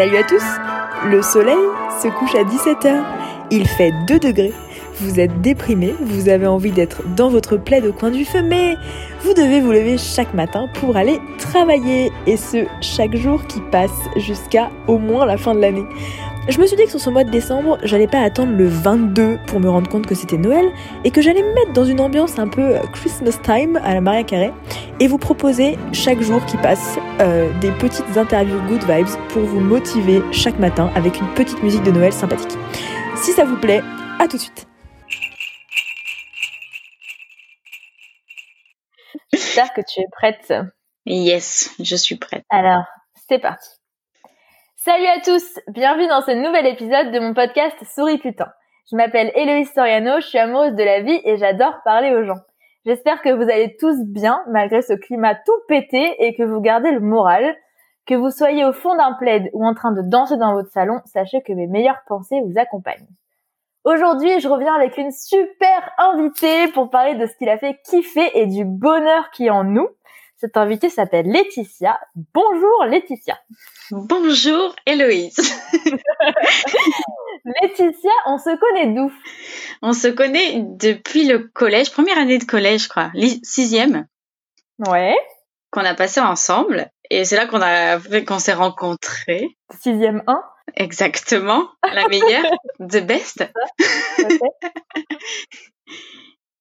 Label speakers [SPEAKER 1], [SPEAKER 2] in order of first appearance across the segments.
[SPEAKER 1] Salut à tous Le soleil se couche à 17h. Il fait 2 degrés. Vous êtes déprimé, vous avez envie d'être dans votre plaid au coin du feu, mais vous devez vous lever chaque matin pour aller travailler. Et ce, chaque jour qui passe jusqu'à au moins la fin de l'année. Je me suis dit que sur ce mois de décembre, j'allais pas attendre le 22 pour me rendre compte que c'était Noël et que j'allais me mettre dans une ambiance un peu Christmas time à la Maria Carré et vous proposer chaque jour qui passe euh, des petites interviews good vibes pour vous motiver chaque matin avec une petite musique de Noël sympathique. Si ça vous plaît, à tout de suite. J'espère que tu es prête.
[SPEAKER 2] Yes, je suis prête.
[SPEAKER 1] Alors, c'est parti. Salut à tous, bienvenue dans ce nouvel épisode de mon podcast Souris Putain. Je m'appelle Héloïse Soriano, je suis amoureuse de la vie et j'adore parler aux gens. J'espère que vous allez tous bien malgré ce climat tout pété et que vous gardez le moral. Que vous soyez au fond d'un plaid ou en train de danser dans votre salon, sachez que mes meilleures pensées vous accompagnent. Aujourd'hui, je reviens avec une super invitée pour parler de ce qui l'a fait kiffer et du bonheur qui est en nous. Cette invitée s'appelle Laetitia. Bonjour Laetitia.
[SPEAKER 2] Bonjour Héloïse.
[SPEAKER 1] Laetitia, on se connaît d'où?
[SPEAKER 2] On se connaît depuis le collège, première année de collège, je crois, sixième.
[SPEAKER 1] Ouais.
[SPEAKER 2] Qu'on a passé ensemble. Et c'est là qu'on a qu'on s'est rencontrés.
[SPEAKER 1] Sixième 1
[SPEAKER 2] Exactement, la meilleure, the best.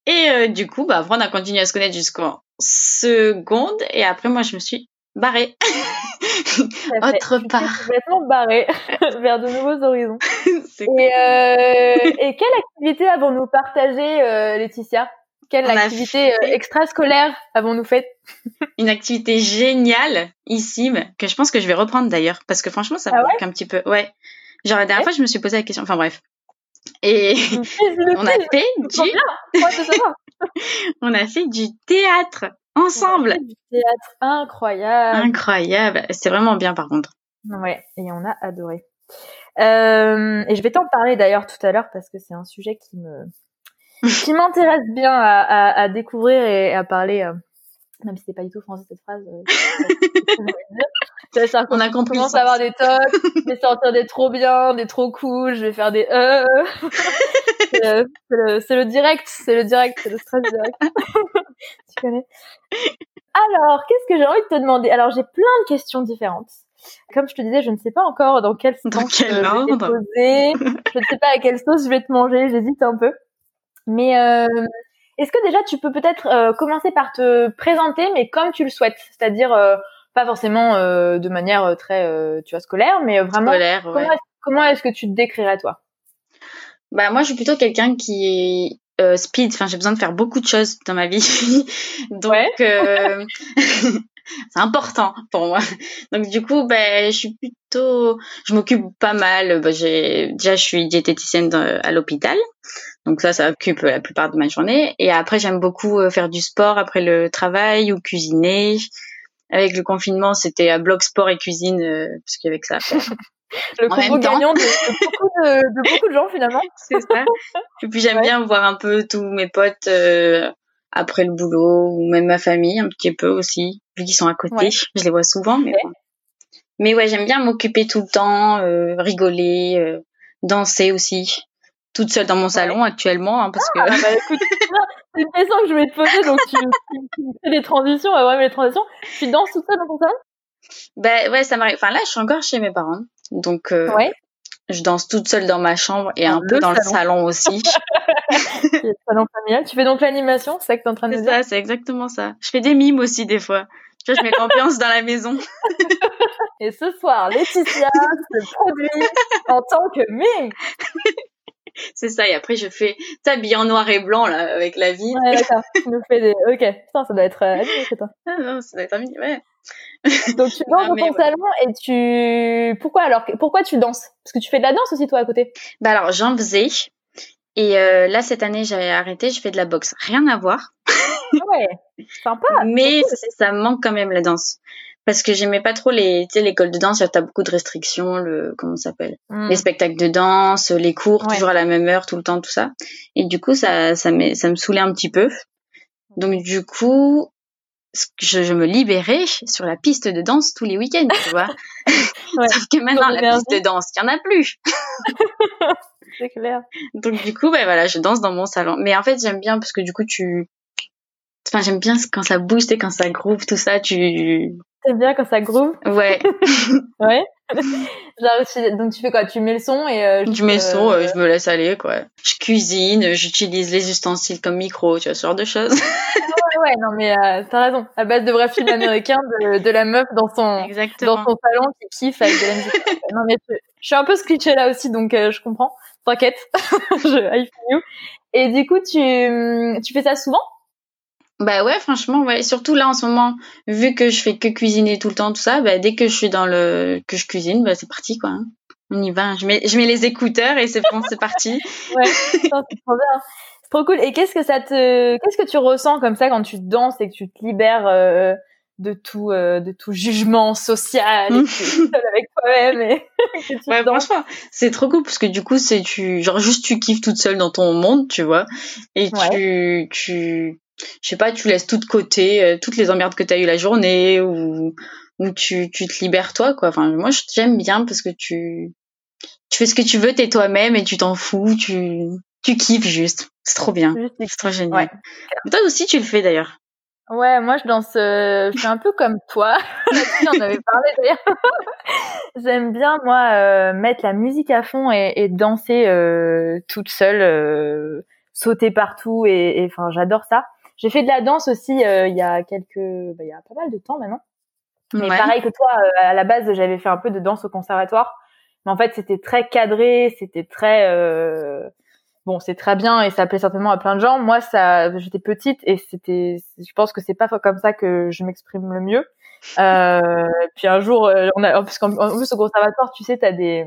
[SPEAKER 2] et euh, du coup, bah, après, on a continué à se connaître jusqu'en seconde. Et après, moi, je me suis barrée. Autre part.
[SPEAKER 1] Complètement barrée vers de nouveaux horizons. et, euh, et, quelle activité avons-nous partagé, euh, Laetitia? Quelle activité euh, extrascolaire avons-nous faite?
[SPEAKER 2] Une activité géniale, ici, que je pense que je vais reprendre d'ailleurs, parce que franchement, ça me ah un petit peu. Ouais. Genre la dernière fois, je me suis posé la question. Enfin bref. Et on a fait du. on a fait du théâtre ensemble.
[SPEAKER 1] Théâtre incroyable.
[SPEAKER 2] Incroyable. C'est vraiment bien par contre.
[SPEAKER 1] Ouais, et on a adoré. Euh, et je vais t'en parler d'ailleurs tout à l'heure parce que c'est un sujet qui me qui m'intéresse bien à, à, à, découvrir et à parler. Euh, même si c'est pas du tout français cette phrase. Euh, on a compris. commence à avoir des tocs, je vais sortir des trop bien, des trop cool, je vais faire des euh. c'est le, le, direct, c'est le direct, c'est le stress direct. tu connais. Alors, qu'est-ce que j'ai envie de te demander? Alors, j'ai plein de questions différentes. Comme je te disais, je ne sais pas encore dans quel sens
[SPEAKER 2] je vais te
[SPEAKER 1] poser. je ne sais pas à quelle sauce je vais te manger, j'hésite un peu. Mais euh, est-ce que déjà tu peux peut-être euh, commencer par te présenter, mais comme tu le souhaites, c'est-à-dire euh, pas forcément euh, de manière très, tu vois, scolaire, mais vraiment.
[SPEAKER 2] Scolaire,
[SPEAKER 1] comment, est-ce, comment est-ce que tu te décrirais toi?
[SPEAKER 2] Bah moi, je suis plutôt quelqu'un qui est speed. Enfin, j'ai besoin de faire beaucoup de choses dans ma vie, donc c'est important pour moi. Donc du coup, ben, je suis plutôt, je m'occupe pas mal. Ben, j'ai déjà, je suis diététicienne à l'hôpital. Donc ça, ça occupe la plupart de ma journée. Et après, j'aime beaucoup faire du sport après le travail ou cuisiner avec le confinement, c'était à bloc sport et cuisine euh, parce qu'il y avait que ça à faire.
[SPEAKER 1] le combo gagnant de, beaucoup de, beaucoup de gens finalement.
[SPEAKER 2] C'est ça. Et puis j'aime bien voir un peu tous mes potes euh, après le boulot ou même ma famille un petit peu aussi vu qu'ils sont à côté. Je les vois souvent mais mais ouais j'aime bien m'occuper tout le temps, euh, rigoler, euh, danser aussi toute seule dans mon salon actuellement hein, parce
[SPEAKER 1] ah, que bah, écoute, c'est une question que je voulais te poser, donc tu, tu, fais des transitions, ouais, mais les transitions. Tu danses toute seule dans ton salon?
[SPEAKER 2] Ben ouais, ça m'arrive. Enfin là, je suis encore chez mes parents, donc euh, ouais. je danse toute seule dans ma chambre et un peu dans le salon aussi.
[SPEAKER 1] le salon familial. Tu fais donc l'animation, c'est ça que t'es en train de dire?
[SPEAKER 2] C'est ça, c'est exactement ça. Je fais des mimes aussi des fois. Tu vois, je mets l'ambiance dans la maison.
[SPEAKER 1] Et ce soir, Laetitia se produit en tant que mime
[SPEAKER 2] c'est ça. Et après, je fais t'habiller en noir et blanc, là, avec la vie.
[SPEAKER 1] Ouais, d'accord. Tu nous fais des, ok. Putain, ça doit être, euh.
[SPEAKER 2] Ah non, ça doit être ami, ouais.
[SPEAKER 1] Donc, tu danses dans ton salon et tu, pourquoi alors, pourquoi tu danses? Parce que tu fais de la danse aussi, toi, à côté.
[SPEAKER 2] Bah, alors, j'en faisais. Et euh, là, cette année, j'avais arrêté, je fais de la boxe. Rien à voir.
[SPEAKER 1] ouais, sympa.
[SPEAKER 2] Mais ça me manque quand même la danse parce que j'aimais pas trop les tu sais l'école de danse t'as beaucoup de restrictions le comment ça s'appelle mm. les spectacles de danse les cours toujours à la même heure tout le temps tout ça et du coup ça ça me ça me saoulait un petit peu donc du coup je, me libérais sur la piste de danse tous les week-ends, tu vois. Sauf que maintenant, la piste de danse, il n'y en a plus.
[SPEAKER 1] c'est clair.
[SPEAKER 2] Donc, du coup, ben voilà, je danse dans mon salon. Mais en fait, j'aime bien parce que du coup, tu. Enfin, j'aime bien quand ça bouge, quand ça groove, tout ça, tu.
[SPEAKER 1] T'aimes bien quand ça groove
[SPEAKER 2] Ouais.
[SPEAKER 1] ouais. donc tu fais quoi? Tu mets le son et
[SPEAKER 2] euh, je mets le son, euh, je me laisse aller quoi. Je cuisine, j'utilise les ustensiles comme micro, tu vois ce genre de choses.
[SPEAKER 1] ouais, ouais, non mais euh, t'as raison. À base de vrais films américains, de, de, la meuf dans son dans son salon qui kiffe avec de la musique. non mais je, suis un peu ce là aussi, donc je comprends. T'inquiète, je I feel you. Et du coup, tu tu fais ça souvent?
[SPEAKER 2] Bah ouais, franchement, ouais. Surtout là en ce moment, vu que je fais que cuisiner tout le temps, tout ça, bah dès que je suis dans le que je cuisine, bah c'est parti quoi. Hein. On y va. Je mets je mets les écouteurs et c'est bon, c'est parti.
[SPEAKER 1] ouais, c'est trop bien. C'est trop cool. Et qu'est-ce que ça te qu'est-ce que tu ressens comme ça quand tu danses et que tu te libères euh, de tout euh, de tout jugement social et que tu es avec toi-même et
[SPEAKER 2] ouais, franchement, c'est trop cool parce que du coup, c'est tu genre juste tu kiffes toute seule dans ton monde, tu vois. Et tu tu je sais pas, tu laisses tout de côté, euh, toutes les emmerdes que tu as eu la journée ou, ou tu, tu te libères toi, quoi. Enfin, moi, j'aime bien parce que tu, tu fais ce que tu veux, t'es toi-même et tu t'en fous, tu, tu kiffes juste. C'est trop bien. C'est trop génial. Toi aussi, tu le fais d'ailleurs.
[SPEAKER 1] Ouais, moi je danse, euh, je suis un peu comme toi. on avait parlé d'ailleurs. J'aime bien moi euh, mettre la musique à fond et, et danser toute seule, sauter partout et enfin j'adore ça. J'ai fait de la danse aussi euh, il y a quelques, bah, il y a pas mal de temps maintenant. Mais pareil que toi, euh, à la base, j'avais fait un peu de danse au conservatoire. Mais en fait, c'était très cadré, c'était très euh... bon, c'est très bien et ça plaît certainement à plein de gens. Moi, ça, j'étais petite et c'était, je pense que c'est pas comme ça que je m'exprime le mieux. Euh, puis un jour, on a, parce qu'en plus au conservatoire, tu sais, t'as des,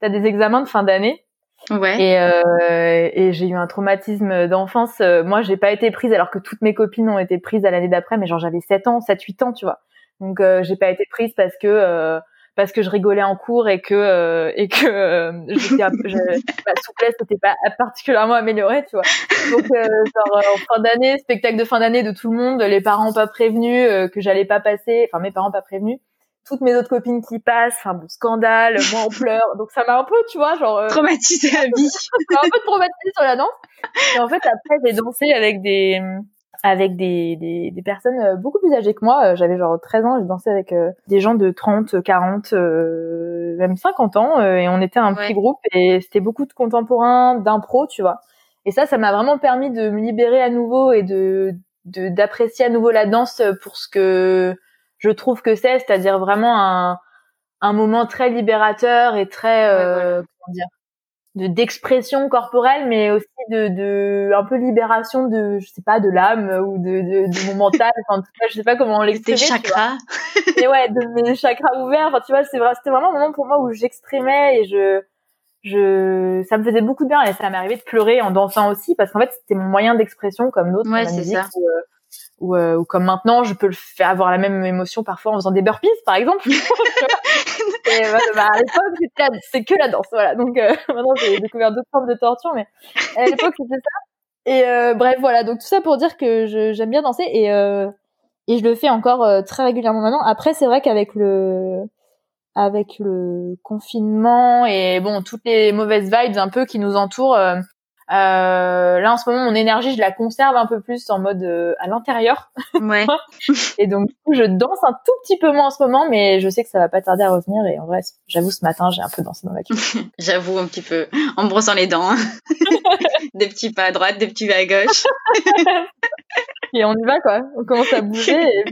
[SPEAKER 1] t'as des examens de fin d'année
[SPEAKER 2] Ouais.
[SPEAKER 1] Et, euh, et j'ai eu un traumatisme d'enfance. Euh, moi, j'ai pas été prise alors que toutes mes copines ont été prises à l'année d'après, mais genre j'avais 7 ans, 7 8 ans, tu vois. Donc euh, j'ai pas été prise parce que euh, parce que je rigolais en cours et que euh, et que euh, ma souplesse n'était pas particulièrement améliorée, tu vois. Donc genre en fin d'année, spectacle de fin d'année de tout le monde, les parents pas prévenus que j'allais pas passer, enfin mes parents pas prévenus toutes mes autres copines qui passent, enfin bon, scandale, moi en pleurs. Donc ça m'a un peu, tu vois, genre euh,
[SPEAKER 2] traumatisé à vie.
[SPEAKER 1] un peu traumatisé sur la danse. Et en fait après j'ai dansé avec des avec des, des, des, personnes euh, beaucoup plus âgées que moi. Euh, j'avais genre 13 ans, j'ai dansé avec des gens de 30, 40, même 50 ans et on était un petit groupe et c'était beaucoup de contemporains, d'impro, tu vois. Et ça, ça m'a vraiment permis de me libérer à nouveau et de d'apprécier à nouveau la danse pour ce que je trouve que c'est, c'est-à-dire vraiment un, un moment très libérateur et très euh, comment dire de d'expression corporelle mais aussi de, de un peu libération de je sais pas de l'âme ou de, de, de mon mental. Enfin en tout cas je sais pas comment l'exprimer
[SPEAKER 2] des chakras.
[SPEAKER 1] Et ouais de mes chakras ouverts. Enfin tu vois c'est vrai c'était vraiment un moment pour moi où j'exprimais et je je ça me faisait beaucoup de bien. Et ça m'est arrivé de pleurer en dansant aussi parce qu'en fait c'était mon moyen d'expression comme d'autres
[SPEAKER 2] ouais, c'est ça.
[SPEAKER 1] Euh, ou, euh, ou comme maintenant je peux le faire avoir la même émotion parfois en faisant des burpees par exemple. Et bah, à l'époque c'est que la danse voilà. Donc euh, maintenant j'ai découvert d'autres formes de torture mais à l'époque c'était ça. Et euh, bref voilà. Donc tout ça pour dire que j'aime bien danser et et je le fais encore très régulièrement maintenant. Après c'est vrai qu'avec le avec le confinement et bon toutes les mauvaises vibes un peu qui nous entourent euh, là en ce moment mon énergie je la conserve un peu plus en mode euh, à l'intérieur.
[SPEAKER 2] Ouais.
[SPEAKER 1] et donc du coup je danse un tout petit peu moins en ce moment mais je sais que ça va pas tarder à revenir et en vrai j'avoue ce matin j'ai un peu dansé dans la cuisine.
[SPEAKER 2] j'avoue un petit peu en me brossant les dents. Des petits pas à droite, des petits pas à gauche.
[SPEAKER 1] et on y va quoi. On commence à bouger et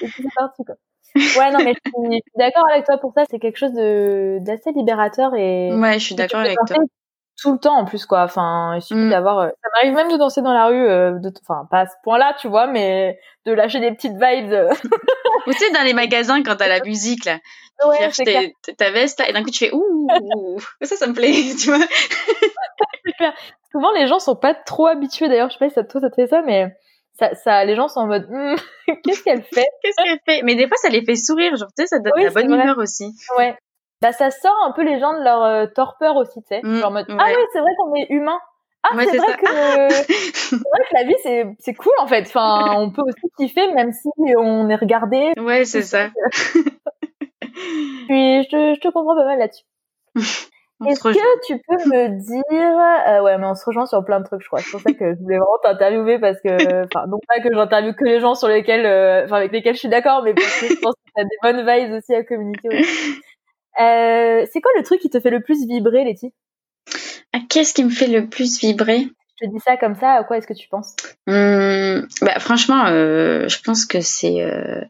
[SPEAKER 1] c'est parti quoi. Ouais, non, mais je suis, d'accord avec toi pour ça. C'est quelque chose de d'assez libérateur et.
[SPEAKER 2] Ouais, je suis d'accord avec toi
[SPEAKER 1] tout le temps en plus quoi. Enfin il suffit mm. d'avoir euh, ça m'arrive même de danser dans la rue euh, de enfin pas à ce point là tu vois mais de lâcher des petites vibes.
[SPEAKER 2] Tu sais dans les magasins quand t'as la musique là tu ouais, cherches ta veste là et d'un coup tu fais ouh, ça ça me plaît tu vois.
[SPEAKER 1] Super souvent les gens sont pas trop habitués. D'ailleurs je sais pas si ça toi ça te fait ça mais ça, ça les gens sont en mode hmm, qu'est-ce qu'elle fait?
[SPEAKER 2] Qu'est-ce qu'elle fait? Mais des fois ça les fait sourire genre tu sais ça donne de la bonne humeur aussi.
[SPEAKER 1] Ouais bah ça sort un peu les gens de leur euh, torpeur aussi, tu sais. Mm, genre mode ah oui, c'est vrai qu'on est humain. ah c'est vrai que c'est vrai que la vie c'est c'est cool en fait. Enfin on peut aussi kiffer même si on est regardé.
[SPEAKER 2] Ouais c'est ça.
[SPEAKER 1] puis je te, je te comprends pas mal là-dessus. Est-ce que tu peux me dire euh, ouais mais on se rejoint sur plein de trucs je crois. C'est pour ça que je voulais vraiment t'interviewer parce que enfin non pas que j'interviewe que les gens sur lesquels euh, enfin avec lesquels je suis d'accord mais parce que je pense que t'as des bonnes vibes aussi à communiquer euh, c'est quoi le truc qui te fait le plus vibrer Letty?
[SPEAKER 2] Ah, qu'est-ce qui me fait le plus vibrer?
[SPEAKER 1] Je te dis ça comme ça, à quoi est-ce que tu penses?
[SPEAKER 2] Hum, bah, Franchement, euh, je pense que c'est euh,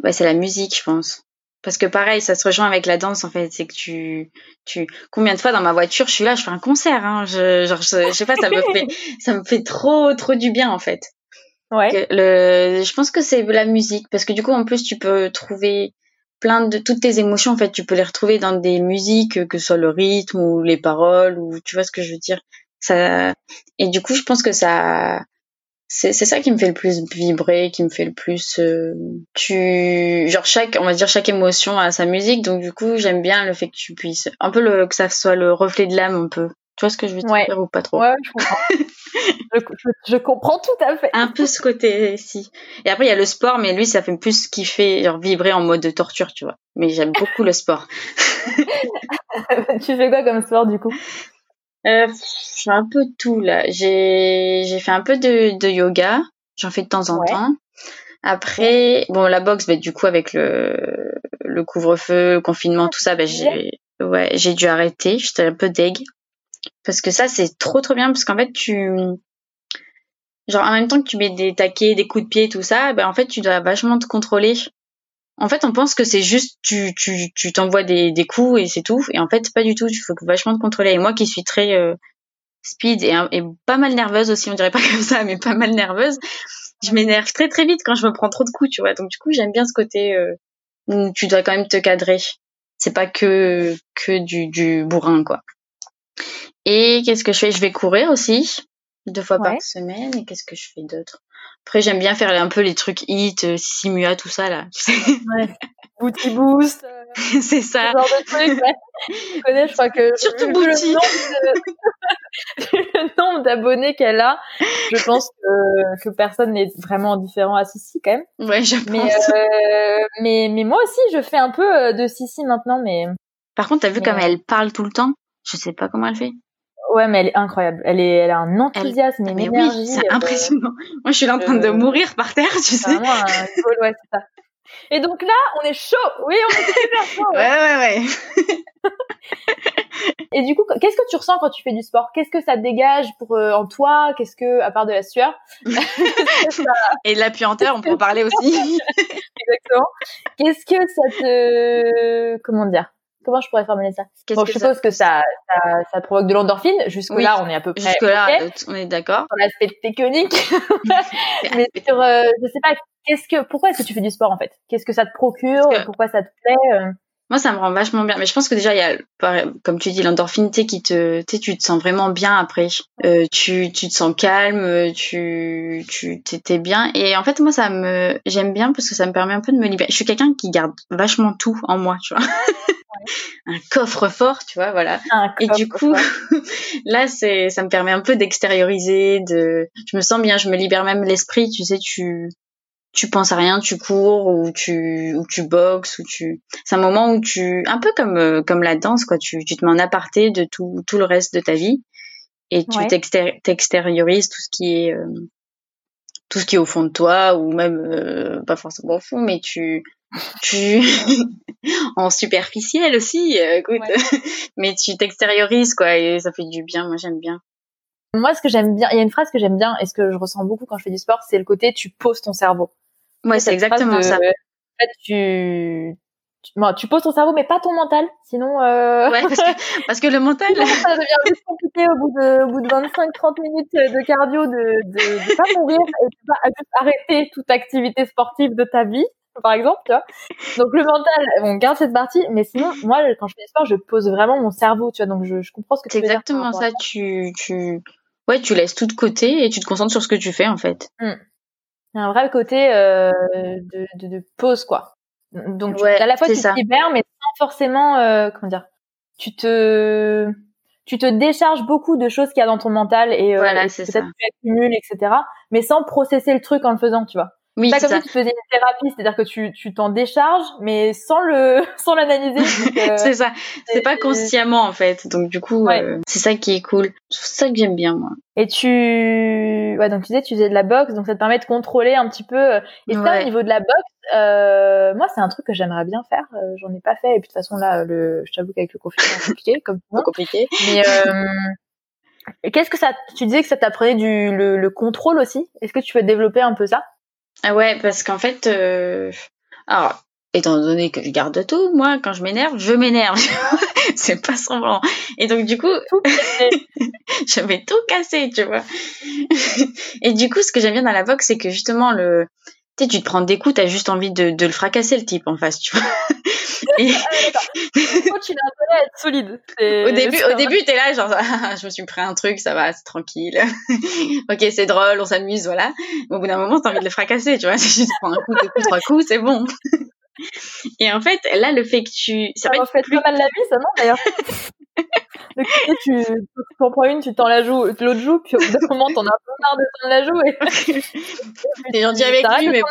[SPEAKER 2] bah, c'est la musique, je pense. Parce que pareil, ça se rejoint avec la danse en fait. C'est que tu, tu, combien de fois dans ma voiture, je suis là, je fais un concert. Hein, je, genre, je, sais pas, ça me fait, ça me fait trop, trop du bien en fait.
[SPEAKER 1] Ouais.
[SPEAKER 2] Le, je pense que c'est la musique parce que du coup, en plus, tu peux trouver plein de toutes tes émotions en fait tu peux les retrouver dans des musiques que ce soit le rythme ou les paroles ou tu vois ce que je veux dire. Ça et du coup je pense que ça c'est ça qui me fait le plus vibrer qui me fait le plus euh, tu genre chaque on va dire chaque émotion a sa musique. Donc du coup j'aime bien le fait que tu puisses un peu le que ça soit le reflet de l'âme un peu tu vois ce que je veux dire ou pas trop
[SPEAKER 1] Ouais, je comprends. je, comprends tout à fait.
[SPEAKER 2] Un peu ce côté-ci. Et après, il y a le sport, mais lui, ça fait plus kiffer, genre vibrer en mode de torture, tu vois. Mais j'aime beaucoup le sport.
[SPEAKER 1] tu fais quoi comme sport, du coup?
[SPEAKER 2] Euh, Je fais un peu tout, là. J'ai fait un peu de, de yoga. J'en fais de temps en temps. Après, bon, la boxe, bah, du coup, avec le, le couvre-feu, le confinement, tout ça, bah, j'ai ouais, j'ai dû arrêter. J'étais un peu deg. Parce que ça, c'est trop trop bien parce qu'en fait, tu genre en même temps que tu mets des taquets, des coups de pied, tout ça, ben en fait, tu dois vachement te contrôler. En fait, on pense que c'est juste tu tu tu t'envoies des des coups et c'est tout et en fait, pas du tout, il faut vachement te contrôler. Et moi qui suis très euh, speed et, et pas mal nerveuse aussi, on dirait pas comme ça, mais pas mal nerveuse, je m'énerve très très vite quand je me prends trop de coups, tu vois. Donc du coup, j'aime bien ce côté euh, où tu dois quand même te cadrer. C'est pas que que du du bourrin quoi. Et qu'est-ce que je fais? Je vais courir aussi, deux fois par semaine. Et qu'est-ce que je fais d'autre? Après, j'aime bien faire un peu les trucs hit, euh, simua, tout ça là.
[SPEAKER 1] ouais. Booty boost. Euh,
[SPEAKER 2] c'est ça.
[SPEAKER 1] Ce genre de trucs, ouais. Je connais, je crois que.
[SPEAKER 2] Surtout Booty.
[SPEAKER 1] Le nombre d'abonnés qu'elle a, je pense que, que personne n'est vraiment différent à Sissi quand même.
[SPEAKER 2] Ouais, je
[SPEAKER 1] mais, Euh, mais, mais moi aussi, je fais un peu de Sissi maintenant, mais.
[SPEAKER 2] Par contre, t'as vu comme elle parle tout le temps? Je sais pas comment elle fait.
[SPEAKER 1] Ouais, mais elle est incroyable. Elle est, elle a un enthousiasme, une énergie. Oui,
[SPEAKER 2] c'est impressionnant. Moi, je suis là en train de mourir par terre, tu sais.
[SPEAKER 1] Vraiment un ouais, c'est ça. Et donc là, on est chaud. Oui, on est super chaud.
[SPEAKER 2] Ouais, ouais, ouais.
[SPEAKER 1] Et du coup, qu'est-ce que tu ressens quand tu fais du sport? Qu'est-ce que ça te dégage pour euh, en toi? Qu'est-ce que, à part de la sueur?
[SPEAKER 2] Et de la puanteur, on peut en parler aussi.
[SPEAKER 1] Exactement. Qu'est-ce que ça te, comment dire? Comment je pourrais formuler ça? Bon, je suppose que ça, ça, ça provoque de l'endorphine. Jusque là, on est à peu près.
[SPEAKER 2] Jusque là, on est d'accord.
[SPEAKER 1] Sur l'aspect technique, mais sur, euh, je sais pas, qu'est-ce que, pourquoi est-ce que tu fais du sport en fait? Qu'est-ce que ça te procure? Pourquoi ça te plaît euh?
[SPEAKER 2] Moi, ça me rend vachement bien. Mais je pense que déjà, il y a, comme tu dis, l'endorphine, tu qui te, tu tu te sens vraiment bien après. Euh, tu, tu te sens calme, tu, tu, t'es bien. Et en fait, moi, ça me, j'aime bien parce que ça me permet un peu de me libérer. Je suis quelqu'un qui garde vachement tout en moi, tu vois un coffre fort, tu vois, voilà. et du coup, là, c'est, ça me permet un peu d'extérioriser, de, je me sens bien, je me libère même l'esprit, tu sais, tu, tu penses à rien, tu cours ou tu, ou tu boxes ou tu, c'est un moment où tu, un peu comme, euh, comme la danse, quoi, tu, tu te mets en aparté de tout, tout le reste de ta vie et tu t'extériorises tout ce qui est, euh, tout ce qui est au fond de toi ou même euh, pas forcément au fond mais tu tu en superficiel aussi euh, écoute. Mais tu t'extériorises quoi et ça fait du bien. Moi j'aime bien.
[SPEAKER 1] Moi ce que j'aime bien il y a une phrase que j'aime bien et ce que je ressens beaucoup quand je fais du sport c'est le côté tu poses ton cerveau.
[SPEAKER 2] Ouais c'est exactement ça. en
[SPEAKER 1] fait tu tu, poses ton cerveau, mais pas ton mental. Sinon, euh...
[SPEAKER 2] ouais, parce que, parce que le mental,
[SPEAKER 1] ça devient plus compliqué au bout de, au bout de 25-30 minutes de cardio de, de, de pas mourir et de pas juste arrêter toute activité sportive de ta vie, par exemple, tu vois. Donc le mental, on garde cette partie, mais sinon, moi, quand je fais du sport, je pose vraiment mon cerveau, tu vois. Donc je, je comprends ce que tu
[SPEAKER 2] veux
[SPEAKER 1] dire.
[SPEAKER 2] C'est exactement ça. Tu, tu, ouais, tu laisses tout de côté et tu te concentres sur ce que tu fais, en fait.
[SPEAKER 1] Il y a un vrai côté euh, de, de, de pause, quoi. Donc à la fois tu te libères, mais sans forcément euh, comment dire, tu te tu te décharges beaucoup de choses qu'il y a dans ton mental et,
[SPEAKER 2] euh, voilà,
[SPEAKER 1] peut-être tu accumules, etc. Mais sans processer le truc en le faisant, tu vois.
[SPEAKER 2] Oui,
[SPEAKER 1] c'est
[SPEAKER 2] comme
[SPEAKER 1] ça. si tu faisais une thérapie, c'est-à-dire que tu tu t'en décharges, mais sans le sans l'analyser.
[SPEAKER 2] Euh, c'est ça. C'est pas consciemment en fait. Donc du coup, euh, c'est ça qui est cool. C'est ça que j'aime bien moi.
[SPEAKER 1] Et tu ouais donc tu disais tu faisais de la boxe, donc ça te permet de contrôler un petit peu. Euh, et ça au niveau de la boxe, euh, moi c'est un truc que j'aimerais bien faire. J'en ai pas fait et puis de toute façon là, le je t'avoue qu'avec le confinement c'est compliqué comme
[SPEAKER 2] ça. compliqué.
[SPEAKER 1] Mais Qu'est-ce que ça Tu disais que ça t'apprenait du le, le contrôle aussi? Est-ce que tu peux développer un peu ça?
[SPEAKER 2] Ah ouais, parce qu'en fait, euh... alors, étant donné que je garde tout, moi, quand je m'énerve, je m'énerve. c'est pas semblant. Et donc, du coup, je vais tout casser, tu vois. Et du coup, ce que j'aime bien dans la boxe, c'est que justement, le, tu sais, tu te prends des coups, t'as juste envie de, de le fracasser, le type, en face, tu vois.
[SPEAKER 1] Et... Ah, tu l'as être solide.
[SPEAKER 2] Au début, au début, t'es là, genre, je me suis pris un truc, ça va, c'est tranquille. ok, c'est drôle, on s'amuse, voilà. au bout d'un moment, t'as envie de le fracasser, tu vois. Si tu te prends un coup, deux coups, trois coups, c'est bon. Et en fait, là, le fait que tu,
[SPEAKER 1] ça, ça fait plus... pas mal la vie, ça, non, d'ailleurs? tu, t'en prends une, tu tends la joue, l'autre joue, puis au bout d'un moment, t'en as un peu marre de tendre la joue
[SPEAKER 2] et. T'es gentil avec lui, mais bon.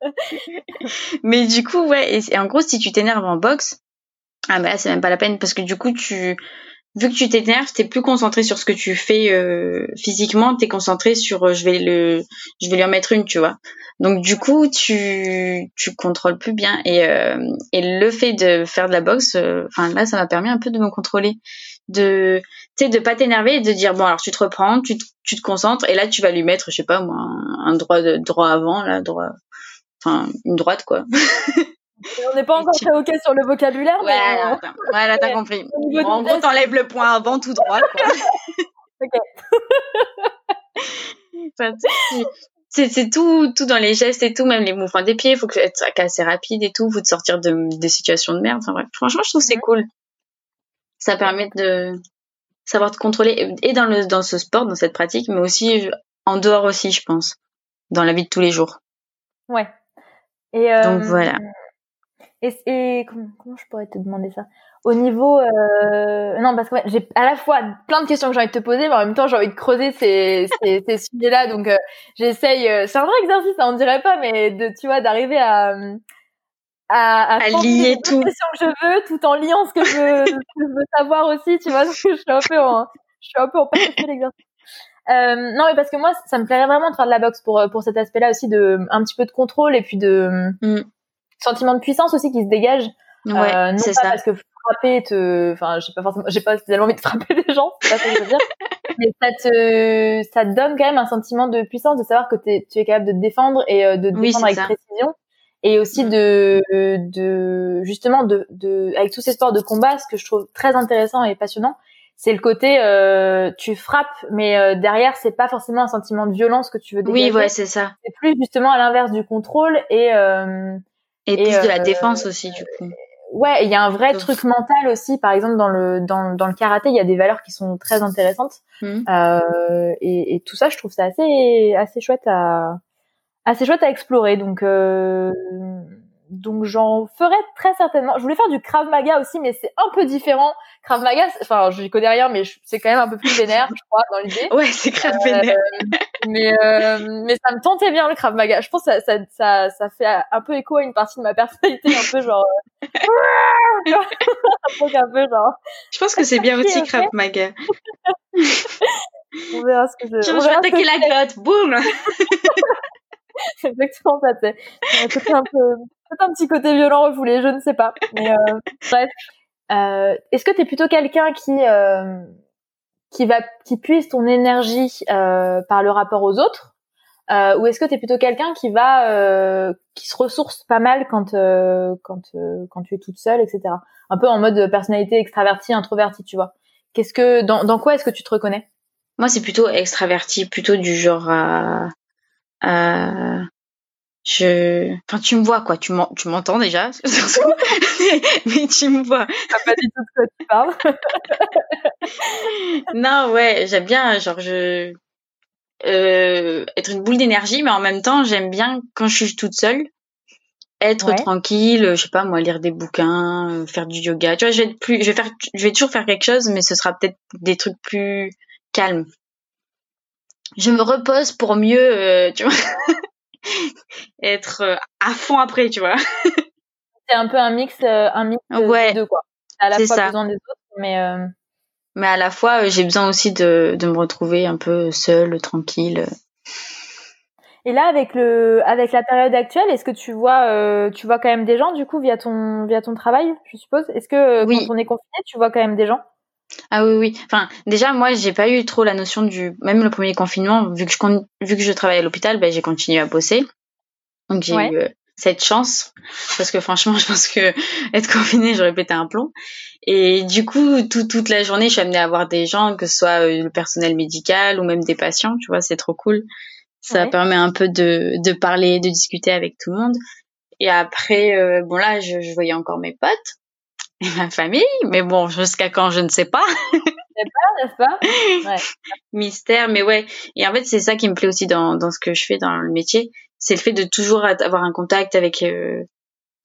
[SPEAKER 2] mais du coup, ouais, et, en gros, si tu t'énerves en boxe, ah bah c'est même pas la peine parce que du coup, tu, vu que tu t'énerves, t'es plus concentré sur ce que tu fais euh, physiquement, t'es concentré sur euh, je vais le, je vais lui en mettre une, tu vois. Donc du coup, tu, tu contrôles plus bien et euh, et le fait de faire de la boxe, euh, enfin là, ça m'a permis un peu de me contrôler, de, tu sais, de pas t'énerver et de dire bon alors tu te reprends, tu te, tu te concentres et là tu vas lui mettre, je sais pas moi, un droit de droit avant, là droit enfin une droite quoi.
[SPEAKER 1] On n'est pas encore très ok sur le vocabulaire.
[SPEAKER 2] Voilà, mais... voilà t'as compris. en gros, t'enlèves le point avant tout droit. Quoi. ok. c'est tout, tout dans les gestes et tout, même les mouvements des pieds. Il faut que être assez rapide et tout, faut te sortir de des situations de merde. Enfin bref, franchement, je trouve c'est cool. Ça permet de savoir te contrôler et dans le dans ce sport, dans cette pratique, mais aussi en dehors aussi, je pense, dans la vie de tous les jours.
[SPEAKER 1] Ouais.
[SPEAKER 2] Et, euh, Donc voilà.
[SPEAKER 1] Et, et comment, comment, je pourrais te demander ça? Au niveau, euh, non parce que j'ai à la fois plein de questions que j'ai envie de te poser, mais en même temps j'ai envie de creuser ces, ces, ces sujets-là. Donc euh, j'essaye. Euh, c'est un vrai exercice, ça on dirait pas, mais de tu vois d'arriver à
[SPEAKER 2] à, à, à lier tout.
[SPEAKER 1] questions que je veux, tout en liant ce que je veux, je veux savoir aussi. Tu vois, parce que je suis un peu en, je suis un peu en l'exercice. Euh, non, mais parce que moi, ça me plairait vraiment de faire de la boxe pour pour cet aspect-là aussi de un petit peu de contrôle et puis de mm. sentiment de puissance aussi qui se dégage.
[SPEAKER 2] Ouais, euh, non
[SPEAKER 1] pas
[SPEAKER 2] ça.
[SPEAKER 1] parce que frapper te, enfin, j'ai pas forcément, j'ai pas spécialement envie de frapper des gens, c'est pas ça que je veux dire. mais ça te, ça te donne quand même un sentiment de puissance, de savoir que tu es capable de te défendre et euh, de te défendre avec précision et aussi mm. de, de justement de, de avec tous ces sports de combat, ce que je trouve très intéressant et passionnant, c'est le côté euh, tu frappes mais euh, derrière c'est pas forcément un sentiment de violence que tu veux dégager.
[SPEAKER 2] Oui, ouais, c'est ça.
[SPEAKER 1] C'est plus justement à l'inverse du contrôle et
[SPEAKER 2] euh, et, plus de la défense aussi du coup.
[SPEAKER 1] Ouais, il y a un vrai truc mental aussi. Par exemple, dans le dans, dans le karaté, il y a des valeurs qui sont très intéressantes. Mmh. Et, et, tout ça, je trouve ça assez assez chouette à assez chouette à explorer. Donc donc j'en ferai très certainement. Je voulais faire du Krav Maga aussi, mais c'est un peu différent. Krav Maga, enfin, je connais rien, mais c'est quand même un peu plus vénère, je crois, dans l'idée.
[SPEAKER 2] Ouais, c'est grave euh, vénère.
[SPEAKER 1] mais euh, mais ça me tentait bien le Krav Maga. Je pense que ça, ça, ça, ça fait un peu écho à une partie de ma personnalité, un peu genre. Euh, un peu genre.
[SPEAKER 2] Je pense que c'est bien aussi Krav Maga.
[SPEAKER 1] On verra ce que je.
[SPEAKER 2] Je vais attaquer la glotte, boum.
[SPEAKER 1] c'est exactement ça. C'est un peu peut-être un petit côté violent refoulé, je ne sais pas. Mais euh, bref. Euh, Est-ce que tu es plutôt quelqu'un qui euh, qui va qui puise ton énergie euh, par le rapport aux autres euh, ou est-ce que tu es plutôt quelqu'un qui va euh, qui se ressource pas mal quand euh, quand euh, quand tu es toute seule etc un peu en mode personnalité extravertie introvertie tu vois qu'est-ce que dans dans quoi est-ce que tu te reconnais?
[SPEAKER 2] Moi c'est plutôt extraverti plutôt du genre à, à je enfin tu me vois quoi. Tu m'entends déjà. Mais, tu me vois.
[SPEAKER 1] Pas du tout de quoi tu parles.
[SPEAKER 2] Non ouais j'aime bien genre je euh, être une boule d'énergie mais en même temps j'aime bien quand je suis toute seule être tranquille, je sais pas moi, lire des bouquins, euh, faire du yoga. Tu vois, je vais être plus, je vais faire, je vais toujours faire quelque chose, mais ce sera peut-être des trucs plus calmes. Je me repose pour mieux, euh, tu vois, être euh, à fond après, tu vois.
[SPEAKER 1] C'est un peu un mix, un mix
[SPEAKER 2] ouais,
[SPEAKER 1] de deux quoi. À la fois besoin des autres, mais.
[SPEAKER 2] Mais à la fois, j'ai besoin aussi de, de me retrouver un peu seule, tranquille.
[SPEAKER 1] Et là, avec le, avec la période actuelle, est-ce que tu vois, euh, tu vois quand même des gens du coup via ton, via ton travail, je suppose? Est-ce que euh, quand on est confiné, tu vois quand même des gens?
[SPEAKER 2] Ah oui, oui. Enfin, déjà, moi, j'ai pas eu trop la notion du, même le premier confinement, vu que je, vu que je travaille à l'hôpital, ben, j'ai continué à bosser. Donc j'ai eu euh, cette chance, parce que franchement, je pense que être confiné, j'aurais pété un plomb. Et du coup, tout, toute la journée, je suis amenée à voir des gens, que ce soit le personnel médical ou même des patients. Tu vois, c'est trop cool. Ça permet un peu de, de parler, de discuter avec tout le monde. Et après, euh, bon là, je, je, voyais encore mes potes et ma famille, mais bon, jusqu'à quand, je ne sais pas.
[SPEAKER 1] pas, n'est-ce pas? Ouais.
[SPEAKER 2] Mystère, mais ouais. Et en fait, c'est ça qui me plaît aussi dans, dans ce que je fais dans le métier, c'est le fait de toujours avoir un contact avec euh,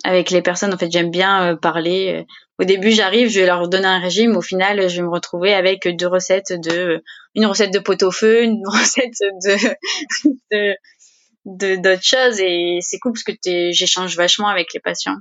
[SPEAKER 2] avec les personnes. En fait, j'aime bien euh, parler. Au début, j'arrive, je vais leur donner un régime. Au final, je vais me retrouver avec deux recettes de une recette de pot au feu, une recette de de d'autres choses et c'est cool parce que j'échange vachement avec les patients.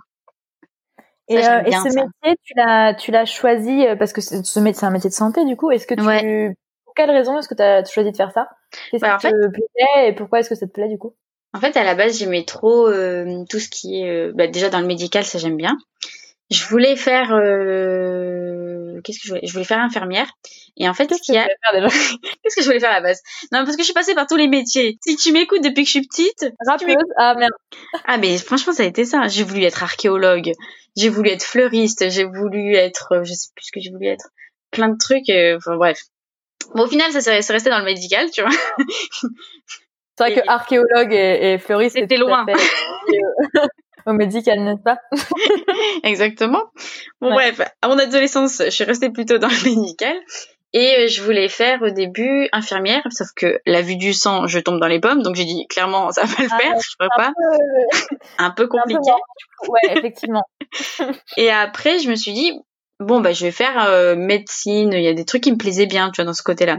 [SPEAKER 1] Et, euh, et ce métier, tu l'as tu l'as choisi euh, parce que ce métier c'est un métier de santé du coup. Est-ce que tu pour quelle raison est-ce que tu as choisi de faire ça? Qu'est-ce bah, qui te plaît et pourquoi est-ce que ça te plaît du coup?
[SPEAKER 2] En fait, à la base, j'aimais trop euh, tout ce qui est bah, déjà dans le médical, ça j'aime bien. Je voulais faire qu'est-ce que je voulais Je voulais faire infirmière. Et en fait, qu'est-ce qu'il y a Qu'est-ce que je voulais faire à la base? Non, parce que je suis passée par tous les métiers. Si tu m'écoutes depuis que je suis petite,
[SPEAKER 1] rappeuse. ah merde.
[SPEAKER 2] Ah mais franchement, ça a été ça. J'ai voulu être archéologue, j'ai voulu être fleuriste, j'ai voulu être, euh, je sais plus ce que j'ai voulu être, plein de trucs. Euh, enfin bref. Bon, au final, ça s'est resté dans le médical, tu vois.
[SPEAKER 1] C'est vrai que archéologue et, fleuriste,
[SPEAKER 2] c'était loin.
[SPEAKER 1] au médical, n'est-ce pas?
[SPEAKER 2] Exactement. Bon, bref, à mon adolescence, je suis restée plutôt dans le médical. Et euh, je voulais faire au début infirmière, sauf que la vue du sang, je tombe dans les pommes, donc j'ai dit clairement ça va le ah, faire, je peux pas. Un peu compliqué.
[SPEAKER 1] ouais, effectivement.
[SPEAKER 2] et après, je me suis dit bon bah je vais faire euh, médecine, il y a des trucs qui me plaisaient bien, tu vois, dans ce côté-là